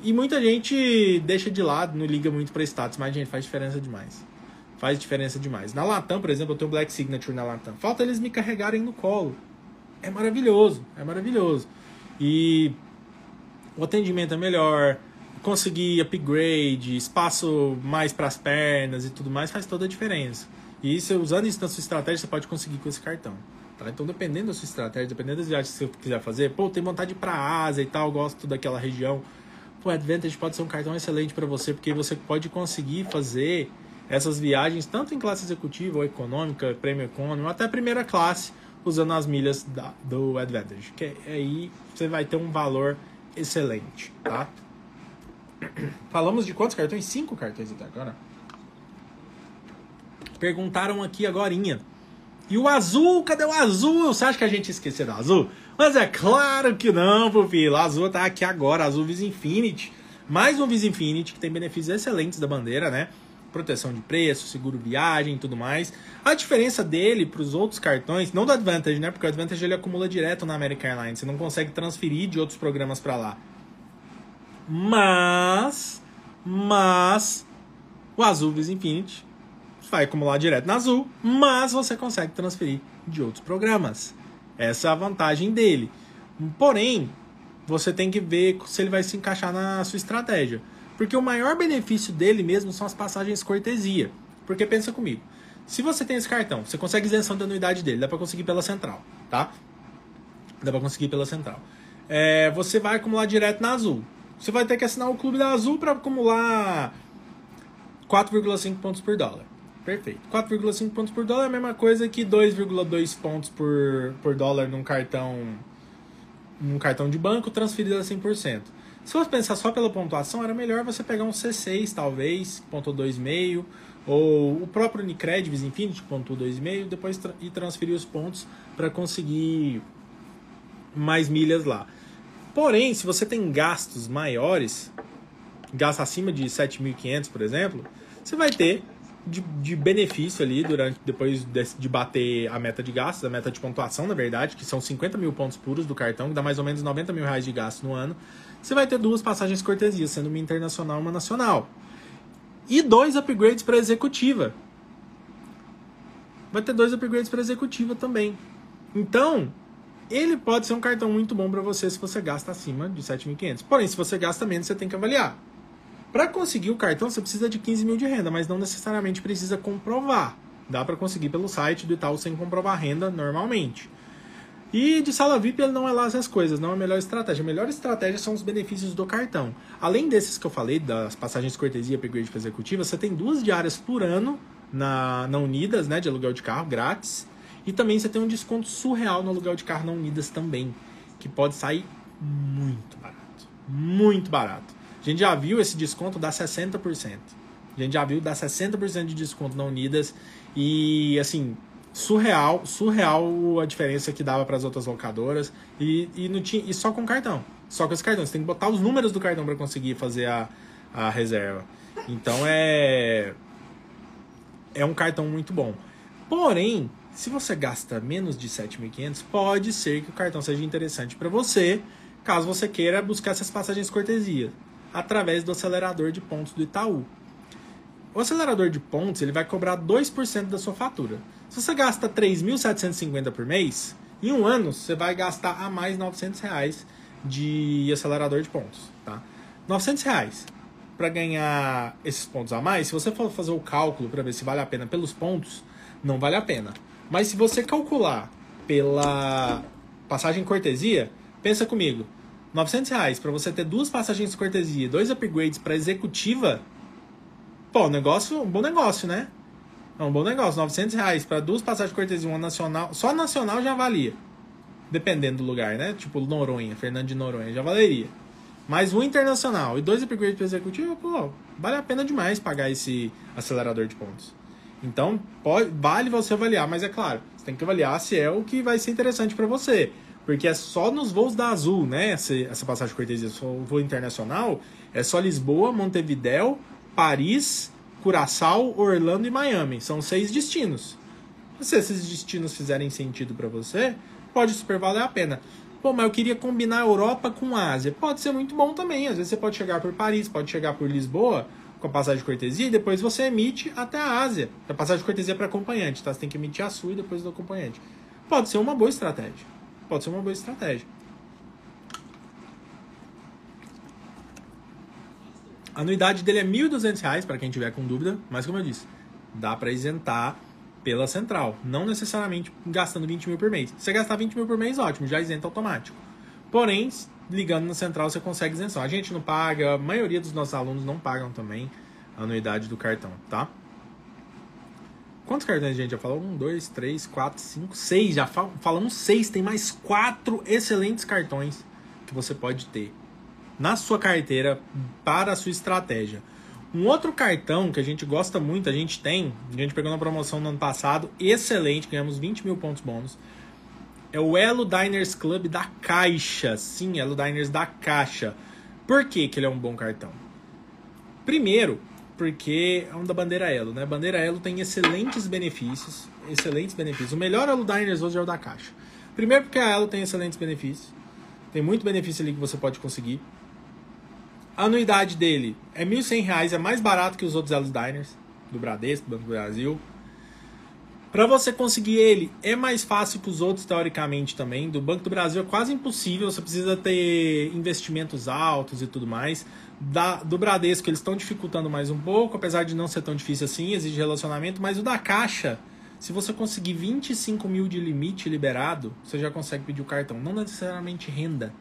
E muita gente deixa de lado, não liga muito para status, mas, gente, faz diferença demais. Faz diferença demais. Na Latam, por exemplo, eu tenho Black Signature na Latam. Falta eles me carregarem no colo. É maravilhoso, é maravilhoso. E o atendimento é melhor, conseguir upgrade, espaço mais para as pernas e tudo mais faz toda a diferença. E isso, usando isso na sua estratégia, você pode conseguir com esse cartão. Tá? Então, dependendo da sua estratégia, dependendo das viagens que você quiser fazer, pô, tem vontade pra Ásia e tal, gosto daquela região. Pô, Advantage pode ser um cartão excelente para você, porque você pode conseguir fazer essas viagens tanto em classe executiva ou econômica, prêmio econômico, até primeira classe, usando as milhas da, do Advantage. Que aí você vai ter um valor excelente, tá? Falamos de quantos cartões? Cinco cartões até agora. Perguntaram aqui agorinha. E o azul, cadê o azul? Você acha que a gente esqueceu do azul? Mas é claro que não, pupilo. Azul tá aqui agora, azul Visa Infinity. Mais um Visa Infinity que tem benefícios excelentes da bandeira, né? Proteção de preço, seguro viagem e tudo mais. A diferença dele para os outros cartões, não do Advantage, né? Porque o Advantage ele acumula direto na American Airlines. Você não consegue transferir de outros programas para lá. Mas, mas, o azul Visa Infinity vai acumular direto na Azul, mas você consegue transferir de outros programas. Essa é a vantagem dele. Porém, você tem que ver se ele vai se encaixar na sua estratégia. Porque o maior benefício dele mesmo são as passagens cortesia. Porque pensa comigo, se você tem esse cartão, você consegue isenção da anuidade dele, dá para conseguir pela central, tá? Dá para conseguir pela central. É, você vai acumular direto na Azul. Você vai ter que assinar o clube da Azul para acumular 4,5 pontos por dólar. Perfeito. 4,5 pontos por dólar é a mesma coisa que 2,2 pontos por, por dólar num cartão num cartão de banco transferido a 100%. Se você pensar só pela pontuação, era melhor você pegar um C6, talvez, ponto 2,5, ou o próprio Unicred, Visa Infinity, ponto 2,5, depois tra e transferir os pontos para conseguir mais milhas lá. Porém, se você tem gastos maiores, gastos acima de 7.500, por exemplo, você vai ter de, de, benefício ali durante depois de, de, bater a meta de gastos, a meta de pontuação, na verdade, que são 50 mil pontos puros do cartão, que dá mais ou menos 90 mil reais de gasto no ano. Você vai ter duas passagens cortesias, sendo uma internacional e uma nacional. E dois upgrades para executiva. Vai ter dois upgrades para executiva também. Então, ele pode ser um cartão muito bom para você se você gasta acima de 7.500. Porém, se você gasta menos, você tem que avaliar. Para conseguir o cartão, você precisa de 15 mil de renda, mas não necessariamente precisa comprovar. Dá para conseguir pelo site do Itaú sem comprovar renda normalmente. E de sala VIP ele não é lá essas coisas, não é a melhor estratégia. A melhor estratégia são os benefícios do cartão. Além desses que eu falei, das passagens cortesia upgrade para executiva, você tem duas diárias por ano na, na Unidas, né, de aluguel de carro, grátis. E também você tem um desconto surreal no aluguel de carro na Unidas também, que pode sair muito barato. Muito barato. A gente já viu esse desconto dar 60%. A gente já viu dar 60% de desconto na Unidas e assim, surreal, surreal a diferença que dava para as outras locadoras e, e, não tinha, e só com cartão. Só com esse cartão. Você tem que botar os números do cartão para conseguir fazer a, a reserva. Então é é um cartão muito bom. Porém, se você gasta menos de 7.500, pode ser que o cartão seja interessante para você, caso você queira buscar essas passagens cortesia através do acelerador de pontos do Itaú. O acelerador de pontos ele vai cobrar 2% da sua fatura. Se você gasta 3.750 por mês, em um ano você vai gastar a mais 900 reais de acelerador de pontos. Tá? 900 reais para ganhar esses pontos a mais, se você for fazer o cálculo para ver se vale a pena pelos pontos, não vale a pena. Mas se você calcular pela passagem cortesia, pensa comigo, 900 reais para você ter duas passagens de cortesia, dois upgrades para executiva, pô, negócio, um bom negócio, né? É um bom negócio. 900 reais para duas passagens de cortesia, uma nacional, só nacional já valia. Dependendo do lugar, né? Tipo Noronha, Fernando de Noronha, já valeria. Mais um internacional e dois upgrades para executiva, pô, vale a pena demais pagar esse acelerador de pontos. Então, pode, vale você avaliar, mas é claro, você tem que avaliar se é o que vai ser interessante para você. Porque é só nos voos da Azul, né? Essa, essa passagem de cortesia, o voo internacional, é só Lisboa, Montevidéu, Paris, Curaçao, Orlando e Miami. São seis destinos. Se esses destinos fizerem sentido para você, pode super valer a pena. Pô, mas eu queria combinar a Europa com a Ásia. Pode ser muito bom também. Às vezes você pode chegar por Paris, pode chegar por Lisboa com a passagem de cortesia e depois você emite até a Ásia. A passagem de cortesia é para acompanhante, tá? Você tem que emitir a sua e depois do acompanhante. Pode ser uma boa estratégia pode ser uma boa estratégia. A anuidade dele é R$ 1.200 para quem tiver com dúvida, mas como eu disse, dá para isentar pela central, não necessariamente gastando 20 mil por mês. Se você gastar 20 mil por mês, ótimo, já isenta automático. Porém, ligando na central você consegue isenção. A gente não paga, a maioria dos nossos alunos não pagam também a anuidade do cartão, tá? Quantos cartões a gente já falou? Um, dois, três, quatro, cinco, seis. Já fal falamos seis. Tem mais quatro excelentes cartões que você pode ter na sua carteira para a sua estratégia. Um outro cartão que a gente gosta muito, a gente tem, a gente pegou na promoção no ano passado, excelente, ganhamos 20 mil pontos bônus. É o Elo Diners Club da Caixa. Sim, Elo Diners da Caixa. Por que, que ele é um bom cartão? Primeiro, porque é um da Bandeira Elo, né? Bandeira Elo tem excelentes benefícios, excelentes benefícios. O melhor Elo Diners hoje é o da Caixa. Primeiro porque a Elo tem excelentes benefícios, tem muito benefício ali que você pode conseguir. A anuidade dele é R$ 1.100, é mais barato que os outros Elo Diners, do Bradesco, do Banco do Brasil. Para você conseguir ele, é mais fácil que os outros, teoricamente, também. Do Banco do Brasil é quase impossível, você precisa ter investimentos altos e tudo mais. Da, do Bradesco, eles estão dificultando mais um pouco, apesar de não ser tão difícil assim, exige relacionamento. Mas o da Caixa, se você conseguir 25 mil de limite liberado, você já consegue pedir o cartão. Não necessariamente renda.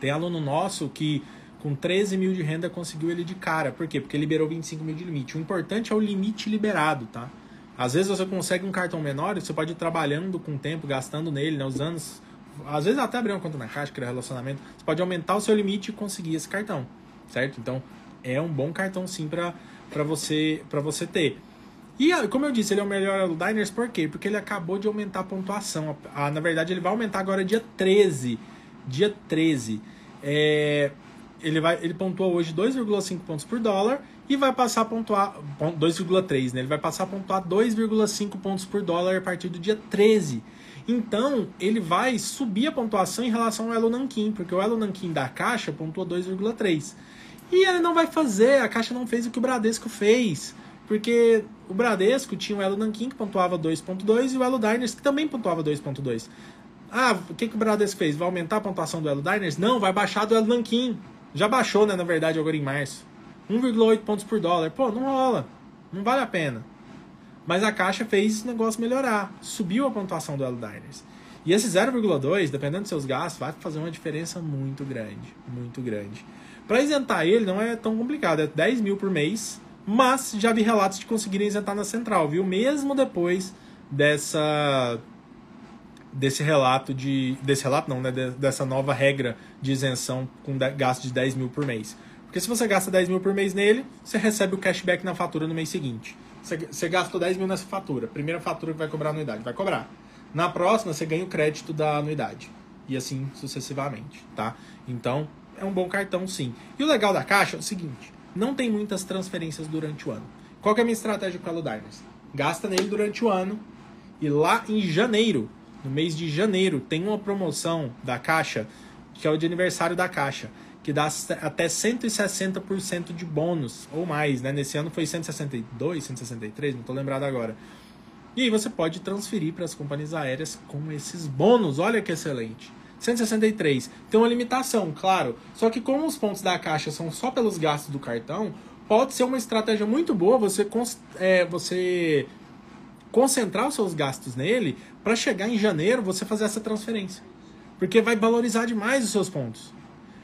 Tem aluno nosso que com 13 mil de renda conseguiu ele de cara. Por quê? Porque liberou 25 mil de limite. O importante é o limite liberado, tá? Às vezes você consegue um cartão menor você pode ir trabalhando com o tempo, gastando nele, né, usando, às vezes até abrir uma conta na caixa, criar relacionamento, você pode aumentar o seu limite e conseguir esse cartão, certo? Então, é um bom cartão sim para você, você ter. E como eu disse, ele é o melhor do Diners, por quê? Porque ele acabou de aumentar a pontuação. Ah, na verdade, ele vai aumentar agora dia 13. Dia 13. É, ele, vai, ele pontuou hoje 2,5 pontos por dólar e vai passar a pontuar 2,3, né? Ele vai passar a pontuar 2,5 pontos por dólar a partir do dia 13. Então, ele vai subir a pontuação em relação ao Elo Nankin, porque o Elo Nankin da Caixa pontuou 2,3. E ele não vai fazer, a Caixa não fez o que o Bradesco fez. Porque o Bradesco tinha o Elo Nankin que pontuava 2.2 e o Elo Diners que também pontuava 2.2. Ah, o que, que o Bradesco fez? Vai aumentar a pontuação do Elo Diners? Não, vai baixar do Elo Nankin. Já baixou, né, na verdade, agora em março. 1,8 pontos por dólar. Pô, não rola. Não vale a pena. Mas a Caixa fez esse negócio melhorar. Subiu a pontuação do Elo Diners. E esse 0,2, dependendo dos seus gastos, vai fazer uma diferença muito grande. Muito grande. Para isentar ele não é tão complicado. É 10 mil por mês mas já vi relatos de conseguirem isentar na central, viu? Mesmo depois dessa desse relato de desse relato não, né? dessa nova regra de isenção com gasto de 10 mil por mês. Porque se você gasta 10 mil por mês nele, você recebe o cashback na fatura no mês seguinte. Você, você gastou 10 mil nessa fatura. Primeira fatura que vai cobrar anuidade, vai cobrar. Na próxima, você ganha o crédito da anuidade. E assim sucessivamente, tá? Então, é um bom cartão sim. E o legal da caixa é o seguinte: não tem muitas transferências durante o ano. Qual é a minha estratégia com o Diners? Gasta nele durante o ano e lá em janeiro, no mês de janeiro, tem uma promoção da Caixa, que é o de aniversário da Caixa, que dá até 160% de bônus ou mais, né? Nesse ano foi 162, 163, não estou lembrado agora. E aí você pode transferir para as companhias aéreas com esses bônus. Olha que excelente. 163. Tem uma limitação, claro. Só que como os pontos da caixa são só pelos gastos do cartão, pode ser uma estratégia muito boa você, é, você concentrar os seus gastos nele para chegar em janeiro você fazer essa transferência. Porque vai valorizar demais os seus pontos.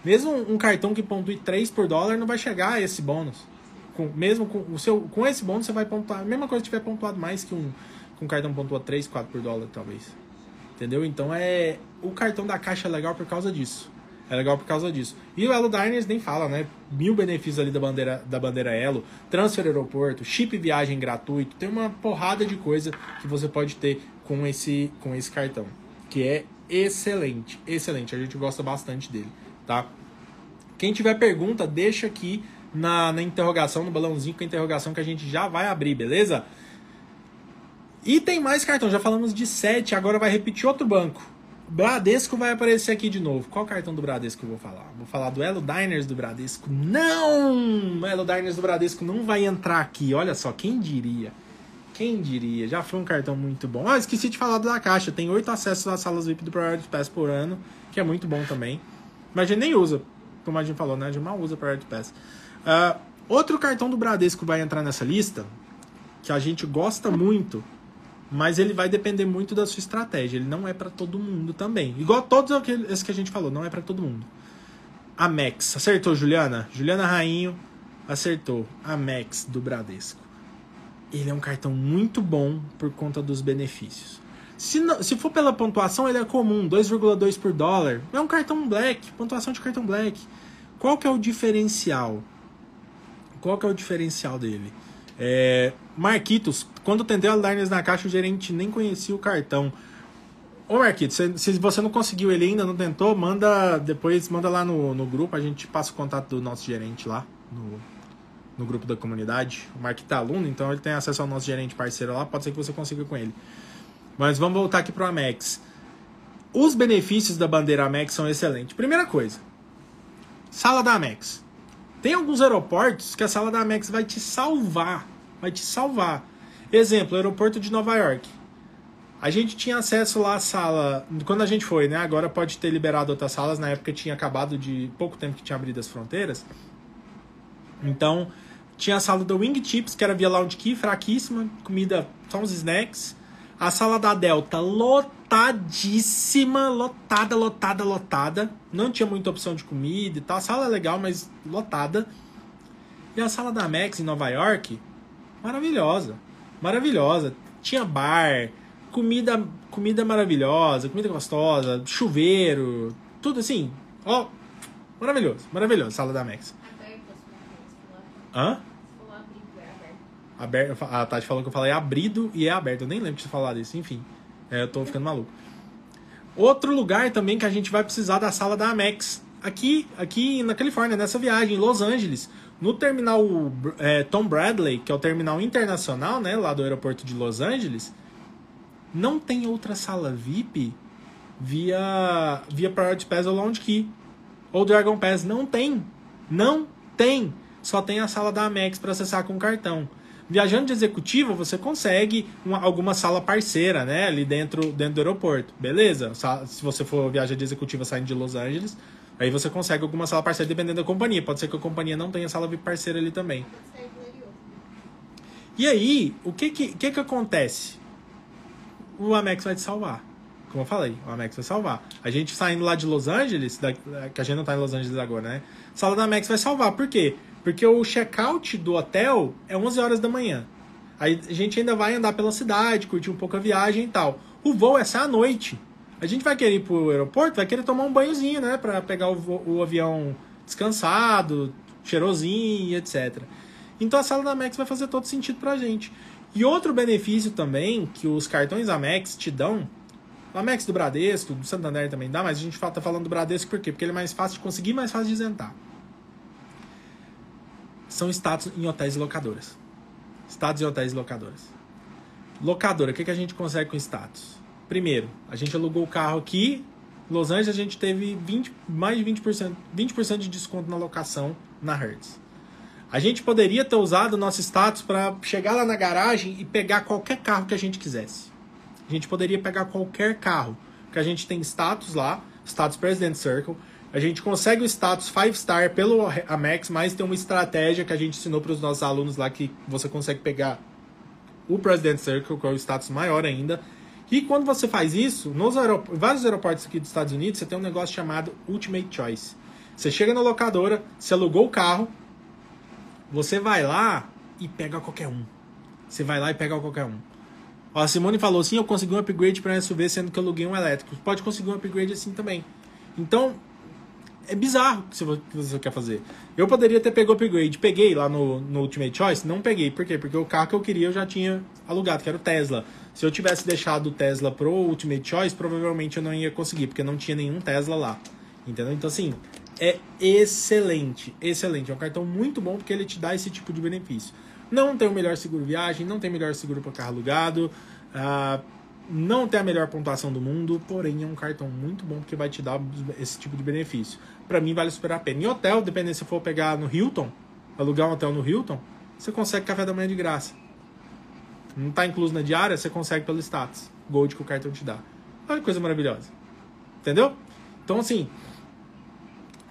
Mesmo um cartão que pontue 3 por dólar não vai chegar a esse bônus. Com, mesmo com, o seu, com esse bônus você vai pontuar. A mesma coisa se tiver pontuado mais que um, que um cartão pontua 3, 4 por dólar, talvez. Entendeu? Então é. O cartão da caixa é legal por causa disso. É legal por causa disso. E o Elo Diners nem fala, né? Mil benefícios ali da bandeira, da bandeira Elo, transfer aeroporto, chip viagem gratuito, tem uma porrada de coisa que você pode ter com esse, com esse cartão. Que é excelente, excelente. A gente gosta bastante dele, tá? Quem tiver pergunta, deixa aqui na, na interrogação, no balãozinho com a interrogação que a gente já vai abrir, beleza? E tem mais cartão, já falamos de 7, agora vai repetir outro banco. Bradesco vai aparecer aqui de novo. Qual cartão do Bradesco eu vou falar? Vou falar do Elo Diners do Bradesco. Não! Elo Diners do Bradesco não vai entrar aqui. Olha só, quem diria? Quem diria? Já foi um cartão muito bom. Ah, esqueci de falar da caixa. Tem oito acessos às salas VIP do Priority Pass por ano, que é muito bom também. Mas a gente nem usa, como a gente falou, né? A gente mal usa Priority Pass. Uh, outro cartão do Bradesco vai entrar nessa lista, que a gente gosta muito, mas ele vai depender muito da sua estratégia. Ele não é para todo mundo também. Igual todos aqueles que a gente falou, não é para todo mundo. A Max, acertou Juliana? Juliana Rainho acertou. A Max do Bradesco. Ele é um cartão muito bom por conta dos benefícios. Se, não, se for pela pontuação, ele é comum, 2,2 por dólar. É um cartão black, pontuação de cartão black. Qual que é o diferencial? Qual que é o diferencial dele? É, Marquitos, quando tentei o Liners na caixa, o gerente nem conhecia o cartão. Ô Marquitos, se você não conseguiu ele ainda, não tentou, manda depois, manda lá no, no grupo, a gente passa o contato do nosso gerente lá, no, no grupo da comunidade. O Marquito é aluno, então ele tem acesso ao nosso gerente parceiro lá, pode ser que você consiga com ele. Mas vamos voltar aqui pro Amex. Os benefícios da bandeira Amex são excelentes. Primeira coisa, sala da Amex. Tem alguns aeroportos que a sala da Amex vai te salvar. Vai te salvar. Exemplo, aeroporto de Nova York. A gente tinha acesso lá à sala. Quando a gente foi, né? Agora pode ter liberado outras salas. Na época tinha acabado de. pouco tempo que tinha abrido as fronteiras. Então, tinha a sala do Wing Chips, que era via lounge key, fraquíssima. Comida, só uns snacks. A sala da Delta, lotadíssima, lotada, lotada, lotada. Não tinha muita opção de comida e tal. A sala é legal, mas lotada. E a sala da Max em Nova York, maravilhosa. Maravilhosa. Tinha bar, comida, comida maravilhosa, comida gostosa, chuveiro, tudo assim, ó, maravilhoso, maravilhoso, sala da Max. Hã? Aberto, a Tati falou que eu falei abrido e é aberto. Eu nem lembro de você falar isso, enfim. É, eu tô ficando maluco. Outro lugar também que a gente vai precisar da sala da Amex. Aqui, aqui na Califórnia, nessa viagem, em Los Angeles. No terminal é, Tom Bradley, que é o terminal internacional, né, lá do aeroporto de Los Angeles, não tem outra sala VIP via, via Priority Pass ou Lounge Key. Ou Dragon Pass. Não tem. Não tem. Só tem a sala da Amex para acessar com cartão. Viajando de executiva, você consegue uma, alguma sala parceira, né? Ali dentro, dentro do aeroporto. Beleza? Se você for viajar de executiva saindo de Los Angeles, aí você consegue alguma sala parceira dependendo da companhia. Pode ser que a companhia não tenha sala VIP parceira ali também. E aí, o que que, que que acontece? O Amex vai te salvar. Como eu falei, o Amex vai salvar. A gente saindo lá de Los Angeles, da, que a gente não tá em Los Angeles agora, né? Sala da Amex vai salvar. Por quê? Porque o check-out do hotel é 11 horas da manhã. Aí a gente ainda vai andar pela cidade, curtir um pouco a viagem e tal. O voo é só à noite. A gente vai querer ir pro aeroporto, vai querer tomar um banhozinho, né? Pra pegar o, o avião descansado, cheirosinho, etc. Então a sala da Amex vai fazer todo sentido pra gente. E outro benefício também que os cartões Amex te dão, o Amex do Bradesco, do Santander também dá, mas a gente tá falando do Bradesco por quê? Porque ele é mais fácil de conseguir, mais fácil de isentar são status em hotéis e locadoras. Status em hotéis e locadoras. Locadora, o que, que a gente consegue com status? Primeiro, a gente alugou o carro aqui. Los Angeles a gente teve 20, mais de 20%, 20% de desconto na locação na Hertz. A gente poderia ter usado o nosso status para chegar lá na garagem e pegar qualquer carro que a gente quisesse. A gente poderia pegar qualquer carro, porque a gente tem status lá, status President Circle, a gente consegue o status 5 star pelo Amex, mas tem uma estratégia que a gente ensinou para os nossos alunos lá que você consegue pegar o President Circle, que é o status maior ainda. E quando você faz isso, nos aerop vários aeroportos aqui dos Estados Unidos, você tem um negócio chamado Ultimate Choice. Você chega na locadora, você alugou o carro, você vai lá e pega qualquer um. Você vai lá e pega qualquer um. Ó, a Simone falou assim: eu consegui um upgrade para SUV sendo que eu aluguei um elétrico. Pode conseguir um upgrade assim também. Então, é bizarro o que você quer fazer. Eu poderia ter pegado o upgrade. Peguei lá no, no Ultimate Choice? Não peguei. Por quê? Porque o carro que eu queria eu já tinha alugado, que era o Tesla. Se eu tivesse deixado o Tesla pro Ultimate Choice, provavelmente eu não ia conseguir, porque não tinha nenhum Tesla lá. Entendeu? Então, assim, é excelente. Excelente. É um cartão muito bom porque ele te dá esse tipo de benefício. Não tem o melhor seguro viagem, não tem o melhor seguro para carro alugado. Uh, não tem a melhor pontuação do mundo, porém é um cartão muito bom porque vai te dar esse tipo de benefício. Para mim vale super a pena. Em hotel, dependendo se for pegar no Hilton, alugar um hotel no Hilton, você consegue café da manhã de graça. Não está incluso na diária, você consegue pelo status. Gold que o cartão te dá. Olha que coisa maravilhosa. Entendeu? Então assim,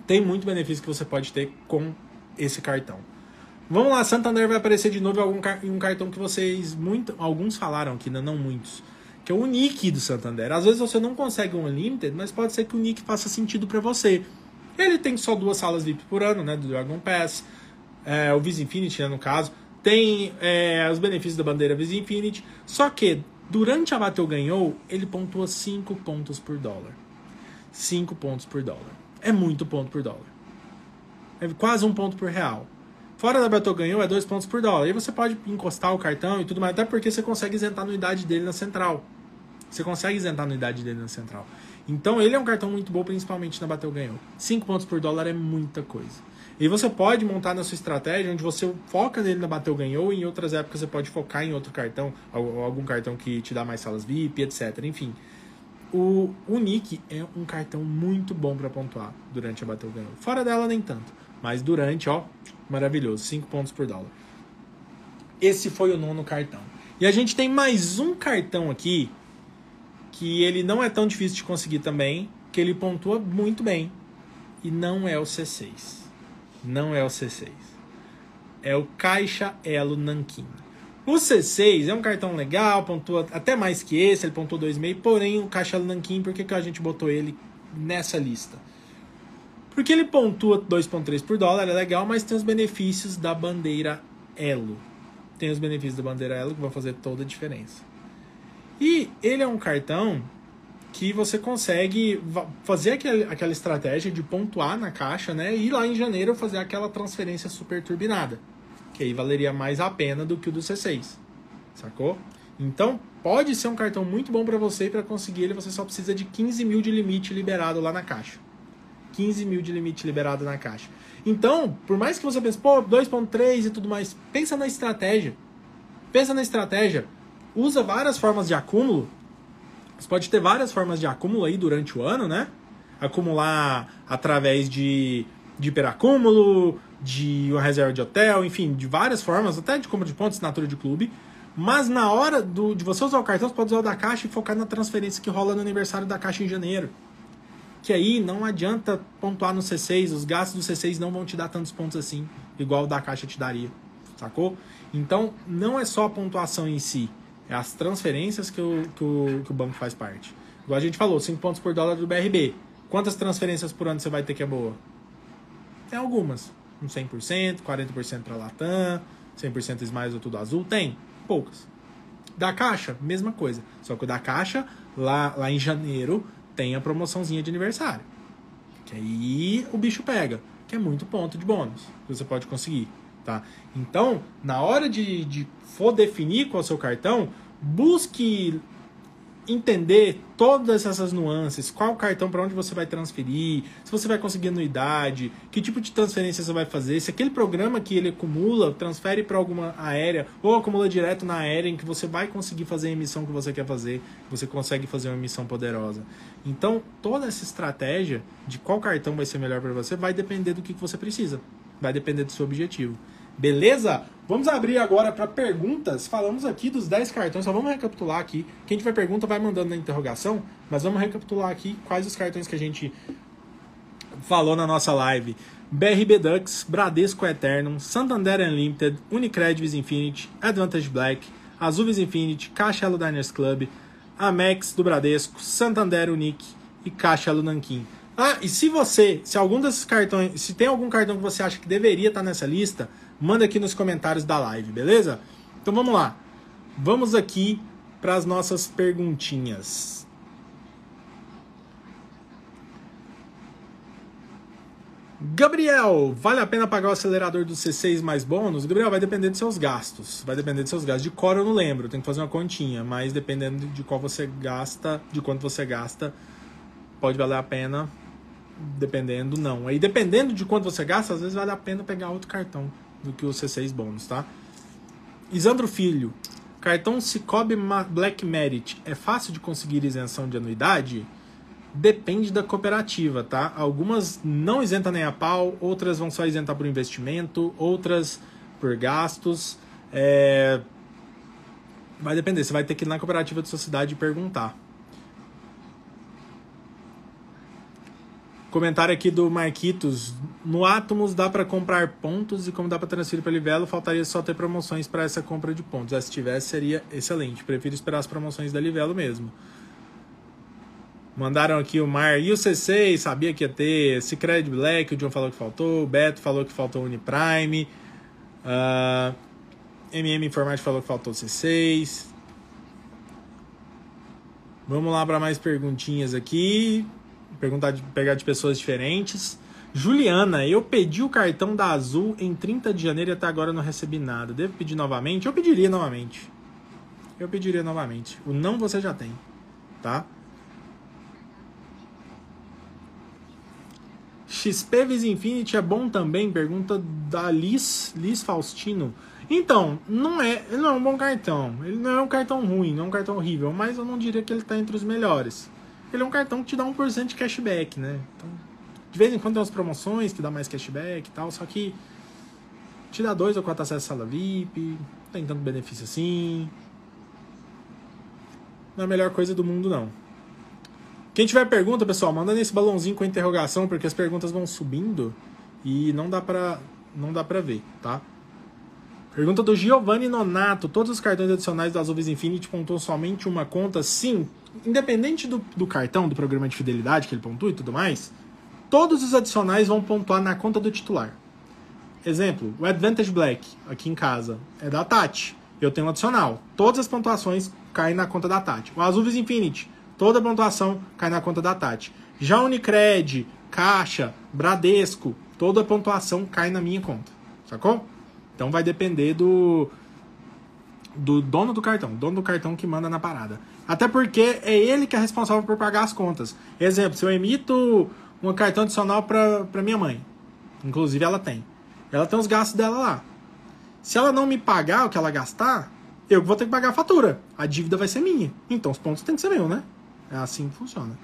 tem muito benefício que você pode ter com esse cartão. Vamos lá, Santander vai aparecer de novo em um cartão que vocês muito, alguns falaram aqui, não muitos que é o nick do Santander. Às vezes você não consegue um Unlimited, mas pode ser que o nick faça sentido para você. Ele tem só duas salas VIP por ano, né, do Dragon Pass, é, o Visa Infinity, né, no caso. Tem é, os benefícios da bandeira Visa Infinity, só que durante a Bateu Ganhou, ele pontua 5 pontos por dólar. 5 pontos por dólar. É muito ponto por dólar. É quase um ponto por real. Fora da Battle ganhou é dois pontos por dólar. E você pode encostar o cartão e tudo mais, até porque você consegue isentar a anuidade dele na central. Você consegue isentar a anuidade dele na central. Então ele é um cartão muito bom, principalmente na Bateu Ganhou. 5 pontos por dólar é muita coisa. E você pode montar na sua estratégia onde você foca nele na Bateu Ganhou e em outras épocas você pode focar em outro cartão, algum cartão que te dá mais salas VIP, etc. Enfim. O, o Nick é um cartão muito bom para pontuar durante a Bateu Ganhou. Fora dela, nem tanto. Mas durante, ó, maravilhoso. 5 pontos por dólar. Esse foi o nono cartão. E a gente tem mais um cartão aqui que ele não é tão difícil de conseguir também, que ele pontua muito bem. E não é o C6. Não é o C6. É o Caixa Elo Nankin. O C6 é um cartão legal, pontua até mais que esse, ele pontuou 2,5, porém o Caixa Elo Nankin, por que, que a gente botou ele nessa lista? Porque ele pontua 2,3 por dólar, é legal, mas tem os benefícios da bandeira Elo. Tem os benefícios da bandeira Elo que vão fazer toda a diferença. E ele é um cartão que você consegue fazer aquele, aquela estratégia de pontuar na caixa, né? E lá em janeiro fazer aquela transferência super turbinada. Que aí valeria mais a pena do que o do C6. Sacou? Então, pode ser um cartão muito bom para você e para conseguir ele você só precisa de 15 mil de limite liberado lá na caixa. 15 mil de limite liberado na caixa. Então, por mais que você pense, pô, 2.3 e tudo mais, pensa na estratégia. Pensa na estratégia. Usa várias formas de acúmulo você pode ter várias formas de acúmulo aí durante o ano, né? Acumular através de, de hiperacúmulo, de uma reserva de hotel, enfim, de várias formas, até de compra de pontos, assinatura de clube. Mas na hora do, de você usar o cartão, você pode usar o da caixa e focar na transferência que rola no aniversário da caixa em janeiro. Que aí não adianta pontuar no C6, os gastos do C6 não vão te dar tantos pontos assim, igual o da caixa te daria, sacou? Então não é só a pontuação em si, é as transferências que o, que o, que o banco faz parte. Igual a gente falou, 5 pontos por dólar do BRB. Quantas transferências por ano você vai ter que é boa? Tem algumas. Um 100%, 40% para Latam, 100% Smiles ou tudo azul. Tem. Poucas. Da Caixa, mesma coisa. Só que o da Caixa, lá, lá em janeiro, tem a promoçãozinha de aniversário. Que aí o bicho pega. Que é muito ponto de bônus que você pode conseguir. Tá? Então, na hora de, de for definir qual é o seu cartão, busque entender todas essas nuances, qual cartão para onde você vai transferir, se você vai conseguir anuidade, que tipo de transferência você vai fazer, se aquele programa que ele acumula transfere para alguma aérea ou acumula direto na aérea em que você vai conseguir fazer a emissão que você quer fazer, você consegue fazer uma emissão poderosa. Então, toda essa estratégia de qual cartão vai ser melhor para você vai depender do que você precisa, vai depender do seu objetivo. Beleza? Vamos abrir agora para perguntas. Falamos aqui dos 10 cartões, só vamos recapitular aqui. Quem tiver pergunta vai mandando na interrogação, mas vamos recapitular aqui quais os cartões que a gente falou na nossa live. BRB Dux, Bradesco Eternum, Santander Unlimited, Unicred Visa Infinity, Advantage Black, Azul Visa Infinity, Caixa Elo Diners Club, Amex do Bradesco, Santander Unique e Caixa Elo. Ah, e se você, se algum desses cartões, se tem algum cartão que você acha que deveria estar nessa lista, manda aqui nos comentários da live, beleza? Então vamos lá. Vamos aqui para as nossas perguntinhas. Gabriel, vale a pena pagar o acelerador do C6 mais bônus? Gabriel, vai depender dos seus gastos. Vai depender dos seus gastos. De cor eu não lembro, tem que fazer uma continha, mas dependendo de qual você gasta, de quanto você gasta, pode valer a pena. Dependendo, não. Aí dependendo de quanto você gasta, às vezes vale a pena pegar outro cartão do que o C6 bônus, tá? Isandro Filho, cartão Cicobi Black Merit é fácil de conseguir isenção de anuidade? Depende da cooperativa, tá? Algumas não isentam nem a pau, outras vão só isentar por investimento, outras por gastos. É... Vai depender, você vai ter que ir na cooperativa de sociedade e perguntar. Comentário aqui do Marquitos. No Atomos dá para comprar pontos e como dá para transferir para Livelo, faltaria só ter promoções para essa compra de pontos. É, se tivesse, seria excelente. Prefiro esperar as promoções da Livelo mesmo. Mandaram aqui o Mar e o C6, sabia que ia ter. Secret Black, o John falou que faltou. O Beto falou que faltou Uniprime. Uh, MM Informática falou que faltou o C6. Vamos lá para mais perguntinhas aqui perguntar de pegar de pessoas diferentes. Juliana, eu pedi o cartão da Azul em 30 de janeiro e até agora não recebi nada. Devo pedir novamente? Eu pediria novamente. Eu pediria novamente. O não você já tem, tá? XP Vis Infinity é bom também? Pergunta da Liz, Liz Faustino. Então, não é, não é um bom cartão. Ele não é um cartão ruim, não é um cartão horrível, mas eu não diria que ele está entre os melhores ele é um cartão que te dá 1% de cashback, né? Então, de vez em quando tem umas promoções que dá mais cashback e tal, só que te dá dois ou quatro acessos à sala VIP, não tem tanto benefício assim. Não é a melhor coisa do mundo, não. Quem tiver pergunta, pessoal, manda nesse balãozinho com interrogação, porque as perguntas vão subindo e não dá pra, não dá pra ver, tá? Pergunta do Giovanni Nonato. Todos os cartões adicionais da Azul Infinity pontuam somente uma conta? Sim. Independente do, do cartão, do programa de fidelidade que ele pontua e tudo mais, todos os adicionais vão pontuar na conta do titular. Exemplo, o Advantage Black, aqui em casa, é da Tati. Eu tenho um adicional. Todas as pontuações cai na conta da Tati. O Azul Visa Infinity, toda a pontuação cai na conta da Tati. Já Unicred, Caixa, Bradesco, toda a pontuação cai na minha conta. Sacou? Então vai depender do do dono do cartão, dono do cartão que manda na parada. Até porque é ele que é responsável por pagar as contas. Exemplo, se eu emito um cartão adicional para minha mãe, inclusive ela tem, ela tem os gastos dela lá. Se ela não me pagar o que ela gastar, eu vou ter que pagar a fatura. A dívida vai ser minha. Então os pontos têm que ser meu, né? É assim que funciona.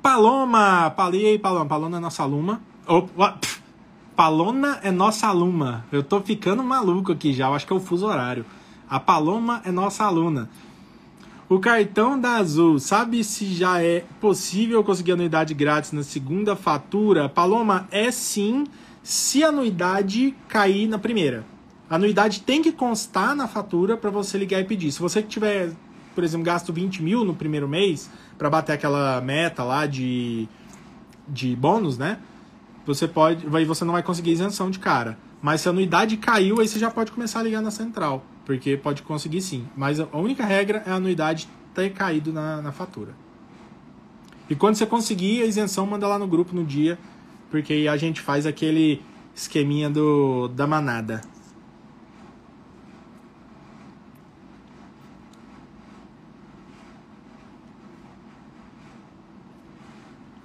Paloma! Palei, Paloma. Paloma é nossa aluna. Opa, Paloma é nossa aluna. Eu tô ficando maluco aqui já. Eu acho que é o fuso horário. A Paloma é nossa aluna. O cartão da Azul, sabe se já é possível conseguir anuidade grátis na segunda fatura? Paloma, é sim, se a anuidade cair na primeira. A anuidade tem que constar na fatura para você ligar e pedir. Se você tiver, por exemplo, gasto 20 mil no primeiro mês para bater aquela meta lá de, de bônus, né? Você pode, aí você não vai conseguir isenção de cara. Mas se a anuidade caiu, aí você já pode começar a ligar na central, porque pode conseguir sim. Mas a única regra é a anuidade ter caído na, na fatura. E quando você conseguir a isenção, manda lá no grupo no dia, porque aí a gente faz aquele esqueminha do, da manada.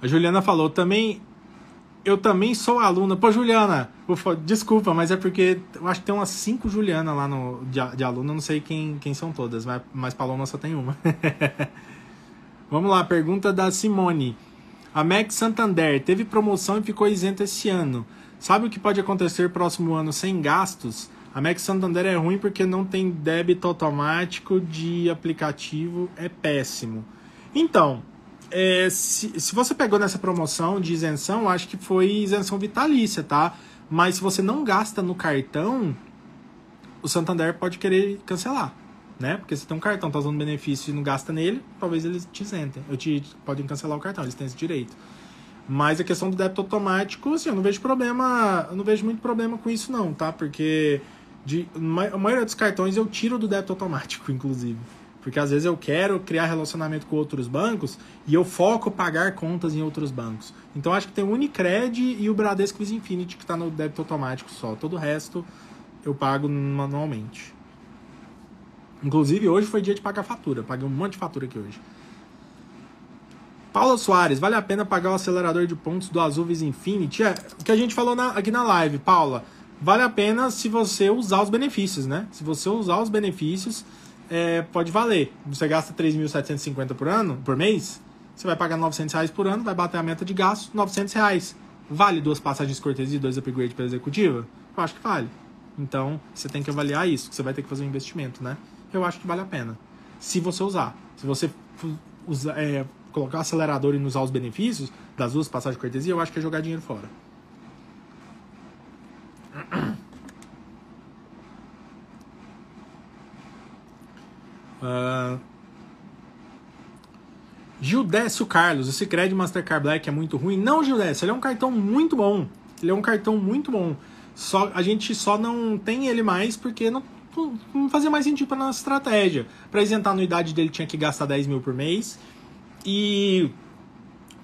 A Juliana falou também. Eu também sou aluna. Pô, Juliana, desculpa, mas é porque eu acho que tem umas cinco Juliana lá no, de, de aluna. Não sei quem, quem são todas, mas, mas Paloma só tem uma. [laughs] Vamos lá, pergunta da Simone. A Max Santander teve promoção e ficou isenta esse ano. Sabe o que pode acontecer próximo ano sem gastos? A Max Santander é ruim porque não tem débito automático de aplicativo, é péssimo. Então, é, se, se você pegou nessa promoção de isenção, acho que foi isenção vitalícia, tá? Mas se você não gasta no cartão, o Santander pode querer cancelar, né? Porque você tem um cartão, tá usando benefício e não gasta nele, talvez eles te isentem. Eu te, podem cancelar o cartão, eles têm esse direito. Mas a questão do débito automático, assim, eu não vejo problema, eu não vejo muito problema com isso não, tá? Porque de, a maioria dos cartões eu tiro do débito automático, [laughs] inclusive. Porque às vezes eu quero criar relacionamento com outros bancos e eu foco pagar contas em outros bancos. Então acho que tem o Unicred e o Bradesco Visa Infinity que está no débito automático só. Todo o resto eu pago manualmente. Inclusive hoje foi dia de pagar fatura. Paguei um monte de fatura aqui hoje. Paula Soares, vale a pena pagar o acelerador de pontos do Azul Visa Infinity? É, o que a gente falou na, aqui na live, Paula. Vale a pena se você usar os benefícios, né? Se você usar os benefícios, é, pode valer. Você gasta 3.750 por ano, por mês, você vai pagar 900 reais por ano, vai bater a meta de gasto, 900 reais. Vale duas passagens cortesia e dois upgrades para executiva? Eu acho que vale. Então, você tem que avaliar isso, que você vai ter que fazer um investimento, né? Eu acho que vale a pena. Se você usar. Se você é, colocar o acelerador e não usar os benefícios das duas passagens de cortesia, eu acho que é jogar dinheiro fora. Uh... Gildécio Carlos, o Cicred Mastercard Black é muito ruim. Não, Gildécio, ele é um cartão muito bom. Ele é um cartão muito bom. Só, a gente só não tem ele mais porque não, não fazia mais sentido para nossa estratégia. Para isentar a anuidade dele tinha que gastar 10 mil por mês. E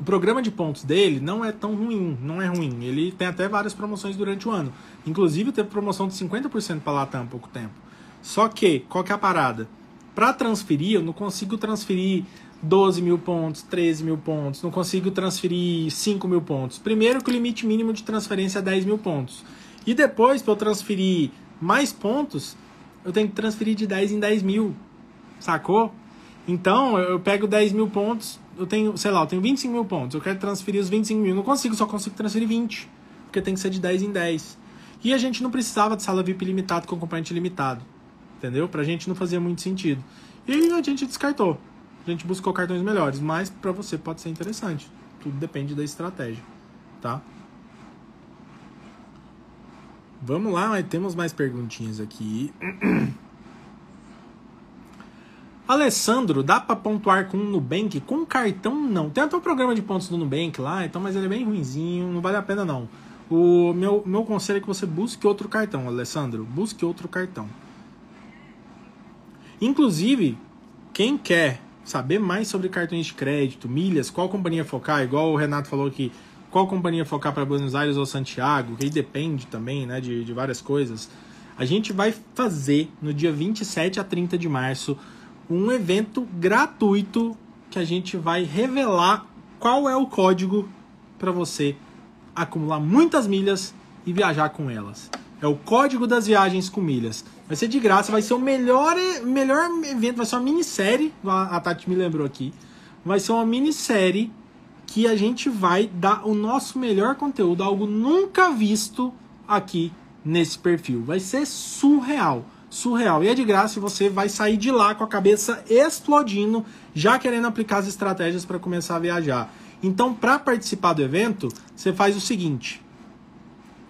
o programa de pontos dele não é tão ruim, não é ruim. Ele tem até várias promoções durante o ano. Inclusive teve promoção de 50% para Latam há pouco tempo. Só que, qual que é a parada? Para transferir, eu não consigo transferir 12 mil pontos, 13 mil pontos, não consigo transferir 5 mil pontos. Primeiro que o limite mínimo de transferência é 10 mil pontos. E depois, para eu transferir mais pontos, eu tenho que transferir de 10 em 10 mil. Sacou? Então, eu pego 10 mil pontos, eu tenho, sei lá, eu tenho 25 mil pontos, eu quero transferir os 25 mil. Não consigo, só consigo transferir 20. Porque tem que ser de 10 em 10. E a gente não precisava de sala VIP limitado com componente limitado entendeu? Pra gente não fazia muito sentido. E a gente descartou. A gente buscou cartões melhores, mas para você pode ser interessante. Tudo depende da estratégia, tá? Vamos lá, temos mais perguntinhas aqui. [clears throat] Alessandro, dá para pontuar com o Nubank? Com cartão, não. Tem até um programa de pontos do Nubank lá, então, mas ele é bem ruinzinho, não vale a pena não. O meu, meu conselho é que você busque outro cartão, Alessandro. Busque outro cartão. Inclusive, quem quer saber mais sobre cartões de crédito, milhas, qual companhia focar, igual o Renato falou aqui, qual companhia focar para Buenos Aires ou Santiago, que aí depende também né, de, de várias coisas. A gente vai fazer no dia 27 a 30 de março um evento gratuito que a gente vai revelar qual é o código para você acumular muitas milhas e viajar com elas. É o código das viagens com milhas. Vai ser de graça, vai ser o melhor, melhor evento, vai ser uma minissérie. A Tati me lembrou aqui. Vai ser uma minissérie que a gente vai dar o nosso melhor conteúdo, algo nunca visto aqui nesse perfil. Vai ser surreal. Surreal. E é de graça e você vai sair de lá com a cabeça explodindo, já querendo aplicar as estratégias para começar a viajar. Então, para participar do evento, você faz o seguinte: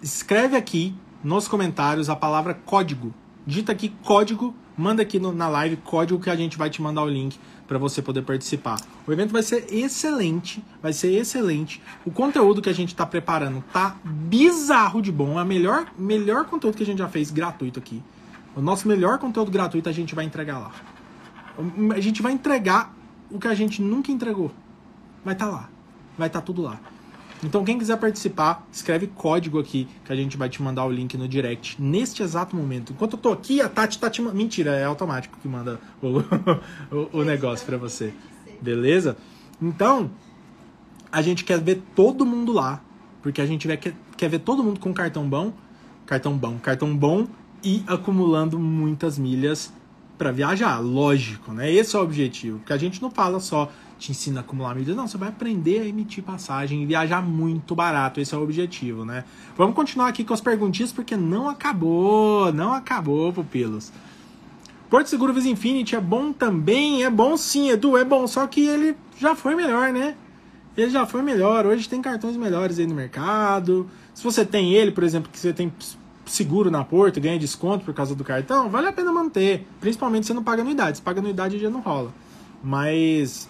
escreve aqui nos comentários a palavra código digita aqui código, manda aqui no, na live código que a gente vai te mandar o link para você poder participar. O evento vai ser excelente, vai ser excelente. O conteúdo que a gente está preparando tá bizarro de bom, é o melhor, melhor conteúdo que a gente já fez gratuito aqui. O nosso melhor conteúdo gratuito a gente vai entregar lá. A gente vai entregar o que a gente nunca entregou. Vai estar tá lá. Vai estar tá tudo lá. Então, quem quiser participar, escreve código aqui que a gente vai te mandar o link no direct neste exato momento. Enquanto eu tô aqui, a Tati tá te mandando. Mentira, é automático que manda o, [laughs] o, o negócio para você. Beleza? Então, a gente quer ver todo mundo lá. Porque a gente quer, quer ver todo mundo com cartão bom. Cartão bom, cartão bom e acumulando muitas milhas para viajar. Lógico, né? Esse é o objetivo. Porque a gente não fala só te ensina a acumular milhas. Não, você vai aprender a emitir passagem e viajar muito barato. Esse é o objetivo, né? Vamos continuar aqui com as perguntinhas, porque não acabou, não acabou, pupilos. Porto Seguro Visa Infinity é bom também? É bom sim, Edu, é bom, só que ele já foi melhor, né? Ele já foi melhor. Hoje tem cartões melhores aí no mercado. Se você tem ele, por exemplo, que você tem seguro na Porto, ganha desconto por causa do cartão, vale a pena manter. Principalmente se você não paga anuidade. Se paga anuidade já não rola. Mas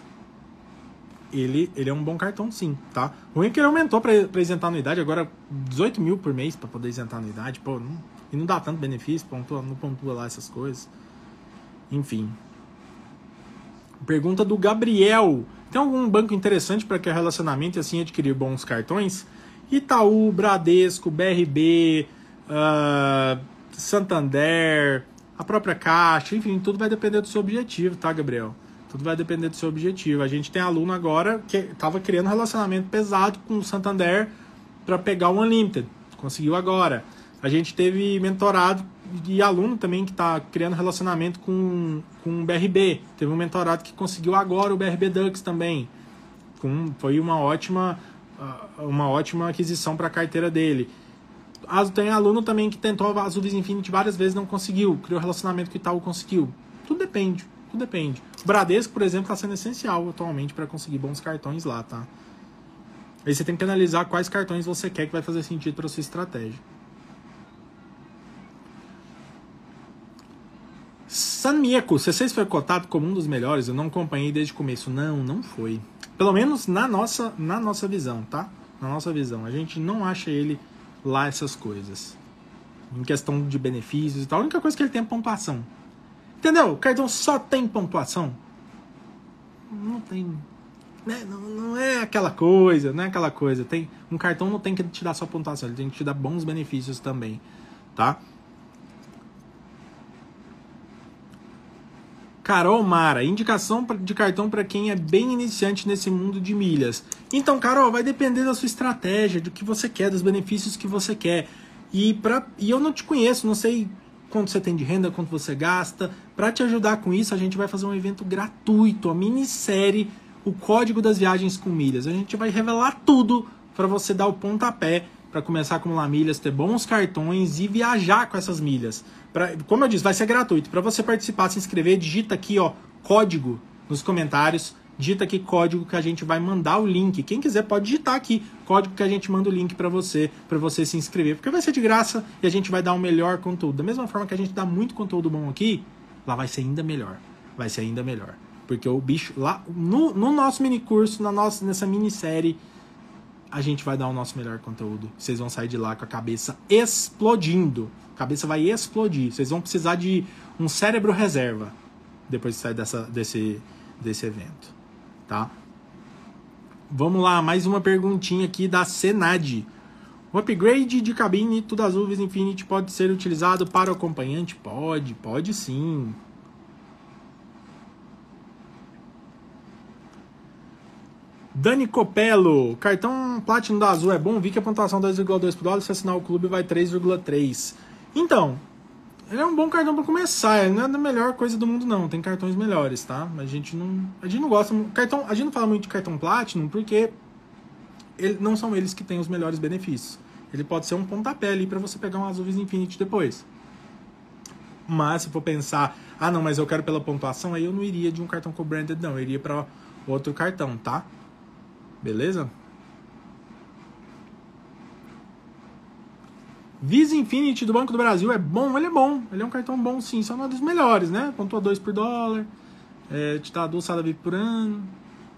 ele, ele é um bom cartão sim, tá? O ruim é que ele aumentou para isentar anuidade, agora 18 mil por mês para poder isentar anuidade, pô, não, e não dá tanto benefício, pontua, não pontua lá essas coisas. Enfim. Pergunta do Gabriel. Tem algum banco interessante para que relacionamento e assim adquirir bons cartões? Itaú, Bradesco, BRB, uh, ah, Santander, a própria Caixa, enfim, tudo vai depender do seu objetivo, tá, Gabriel? Tudo vai depender do seu objetivo. A gente tem aluno agora que estava criando relacionamento pesado com o Santander para pegar o Unlimited. Conseguiu agora. A gente teve mentorado e aluno também que está criando relacionamento com, com o BRB. Teve um mentorado que conseguiu agora o BRB Dux também. Com, foi uma ótima, ah, uma ótima aquisição para a carteira dele. Tem aluno também que tentou a Azul Infinity várias vezes não conseguiu. Criou relacionamento que tal conseguiu. Tudo depende. Tudo depende. Bradesco, por exemplo, está sendo essencial atualmente para conseguir bons cartões lá, tá? Aí você tem que analisar quais cartões você quer que vai fazer sentido para sua estratégia. Sanmieko, C6 foi cotado como um dos melhores, eu não acompanhei desde o começo. Não, não foi. Pelo menos na nossa, na nossa visão, tá? Na nossa visão. A gente não acha ele lá essas coisas. Em questão de benefícios e tal. A única coisa que ele tem é pontuação. Entendeu? O cartão só tem pontuação. Não tem. Né? Não, não é aquela coisa, não é aquela coisa. Tem, um cartão não tem que te dar só pontuação, ele tem que te dar bons benefícios também. Tá? Carol Mara, indicação de cartão para quem é bem iniciante nesse mundo de milhas. Então, Carol, vai depender da sua estratégia, do que você quer, dos benefícios que você quer. E, pra, e eu não te conheço, não sei quanto você tem de renda, quanto você gasta. Para te ajudar com isso, a gente vai fazer um evento gratuito, a minissérie, o código das viagens com milhas. A gente vai revelar tudo para você dar o pontapé para começar a acumular milhas, ter bons cartões e viajar com essas milhas. Pra, como eu disse, vai ser gratuito. Para você participar, se inscrever, digita aqui, ó, código nos comentários digita aqui código que a gente vai mandar o link. Quem quiser pode digitar aqui código que a gente manda o link para você, para você se inscrever, porque vai ser de graça e a gente vai dar um melhor conteúdo. Da mesma forma que a gente dá muito conteúdo bom aqui, lá vai ser ainda melhor. Vai ser ainda melhor. Porque o bicho lá no, no nosso mini curso, na nossa nessa minissérie, a gente vai dar o nosso melhor conteúdo. Vocês vão sair de lá com a cabeça explodindo. A cabeça vai explodir. Vocês vão precisar de um cérebro reserva depois que sai dessa, desse, desse evento, tá? Vamos lá, mais uma perguntinha aqui da Senad. O upgrade de cabine tudo azul Infinity pode ser utilizado para o acompanhante? Pode, pode sim. Dani Copelo, cartão Platinum da Azul é bom? Vi que a pontuação 2,2 por dólar, se assinar o clube vai 3,3. Então, ele é um bom cartão para começar, ele não é a melhor coisa do mundo não, tem cartões melhores, tá? A gente não, a gente não gosta, cartão, a gente não fala muito de cartão Platinum porque ele, não são eles que têm os melhores benefícios. Ele pode ser um pontapé ali para você pegar um Azul Infinity depois. Mas se for pensar, ah não, mas eu quero pela pontuação, aí eu não iria de um cartão co-branded não, eu iria para outro cartão, tá? Beleza? Visa Infinity do Banco do Brasil é bom, ele é bom, ele é um cartão bom sim, só não é dos melhores, né? Pontua 2 por dólar, é, te dá adoçada VIP por ano.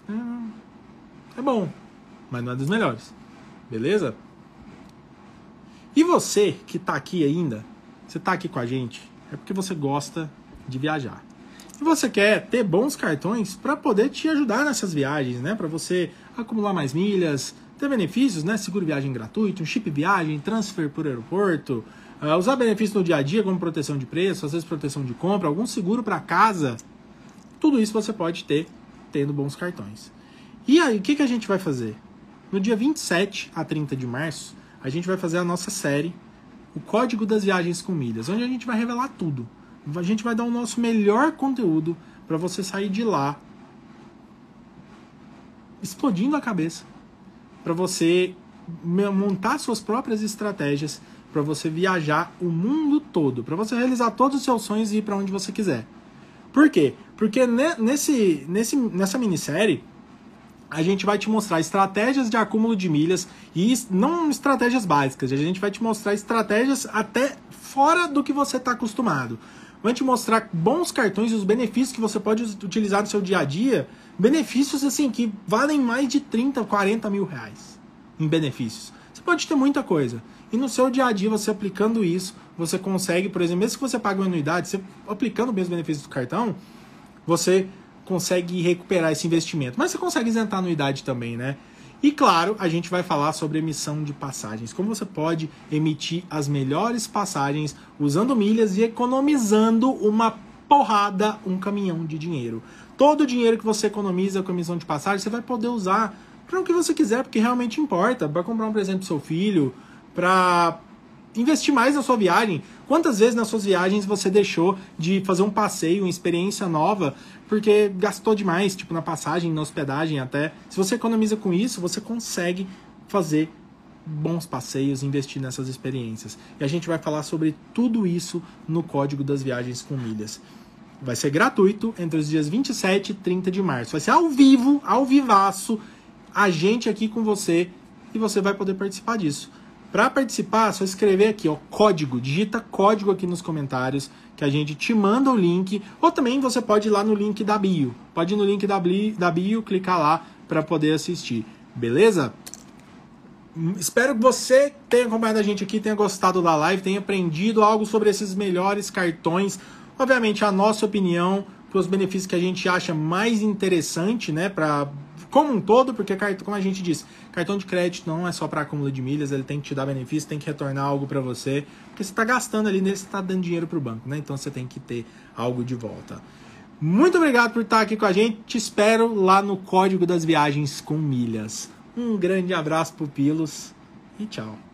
É, é bom, mas não é dos melhores. Beleza? E você que está aqui ainda, você está aqui com a gente, é porque você gosta de viajar. E você quer ter bons cartões para poder te ajudar nessas viagens, né? Para você acumular mais milhas, ter benefícios, né? Seguro viagem gratuito, um chip viagem, transfer por aeroporto, uh, usar benefícios no dia a dia como proteção de preço, às vezes proteção de compra, algum seguro para casa. Tudo isso você pode ter tendo bons cartões. E aí, o que, que a gente vai fazer? No dia 27 a 30 de março, a gente vai fazer a nossa série, o Código das Viagens com Milhas, onde a gente vai revelar tudo a gente vai dar o nosso melhor conteúdo para você sair de lá explodindo a cabeça, para você montar suas próprias estratégias, para você viajar o mundo todo, para você realizar todos os seus sonhos e ir para onde você quiser. Por quê? Porque nesse, nesse, nessa minissérie a gente vai te mostrar estratégias de acúmulo de milhas e não estratégias básicas, a gente vai te mostrar estratégias até fora do que você está acostumado vai te mostrar bons cartões e os benefícios que você pode utilizar no seu dia a dia. Benefícios assim que valem mais de 30, 40 mil reais em benefícios. Você pode ter muita coisa. E no seu dia a dia, você aplicando isso, você consegue, por exemplo, mesmo que você pague uma anuidade, você aplicando bem os benefícios do cartão, você consegue recuperar esse investimento. Mas você consegue isentar a anuidade também, né? E claro, a gente vai falar sobre emissão de passagens. Como você pode emitir as melhores passagens usando milhas e economizando uma porrada, um caminhão de dinheiro. Todo o dinheiro que você economiza com emissão de passagem, você vai poder usar para o que você quiser, porque realmente importa. Para comprar um presente seu filho, para investir mais na sua viagem. Quantas vezes nas suas viagens você deixou de fazer um passeio, uma experiência nova, porque gastou demais, tipo na passagem, na hospedagem até. Se você economiza com isso, você consegue fazer bons passeios, investir nessas experiências. E a gente vai falar sobre tudo isso no Código das Viagens com Milhas. Vai ser gratuito entre os dias 27 e 30 de março. Vai ser ao vivo, ao vivaço, a gente aqui com você e você vai poder participar disso. Para participar, é só escrever aqui, ó, código, digita código aqui nos comentários que a gente te manda o link, ou também você pode ir lá no link da bio. Pode ir no link da bio, clicar lá para poder assistir. Beleza? Hum, espero que você tenha acompanhado a gente aqui, tenha gostado da live, tenha aprendido algo sobre esses melhores cartões. Obviamente, a nossa opinião, para os benefícios que a gente acha mais interessante, né, para como um todo, porque, como a gente disse, cartão de crédito não é só para acúmulo de milhas, ele tem que te dar benefício, tem que retornar algo para você, porque você está gastando ali nele, você está dando dinheiro para o banco, né? Então você tem que ter algo de volta. Muito obrigado por estar aqui com a gente, te espero lá no Código das Viagens com Milhas. Um grande abraço, pupilos, e tchau.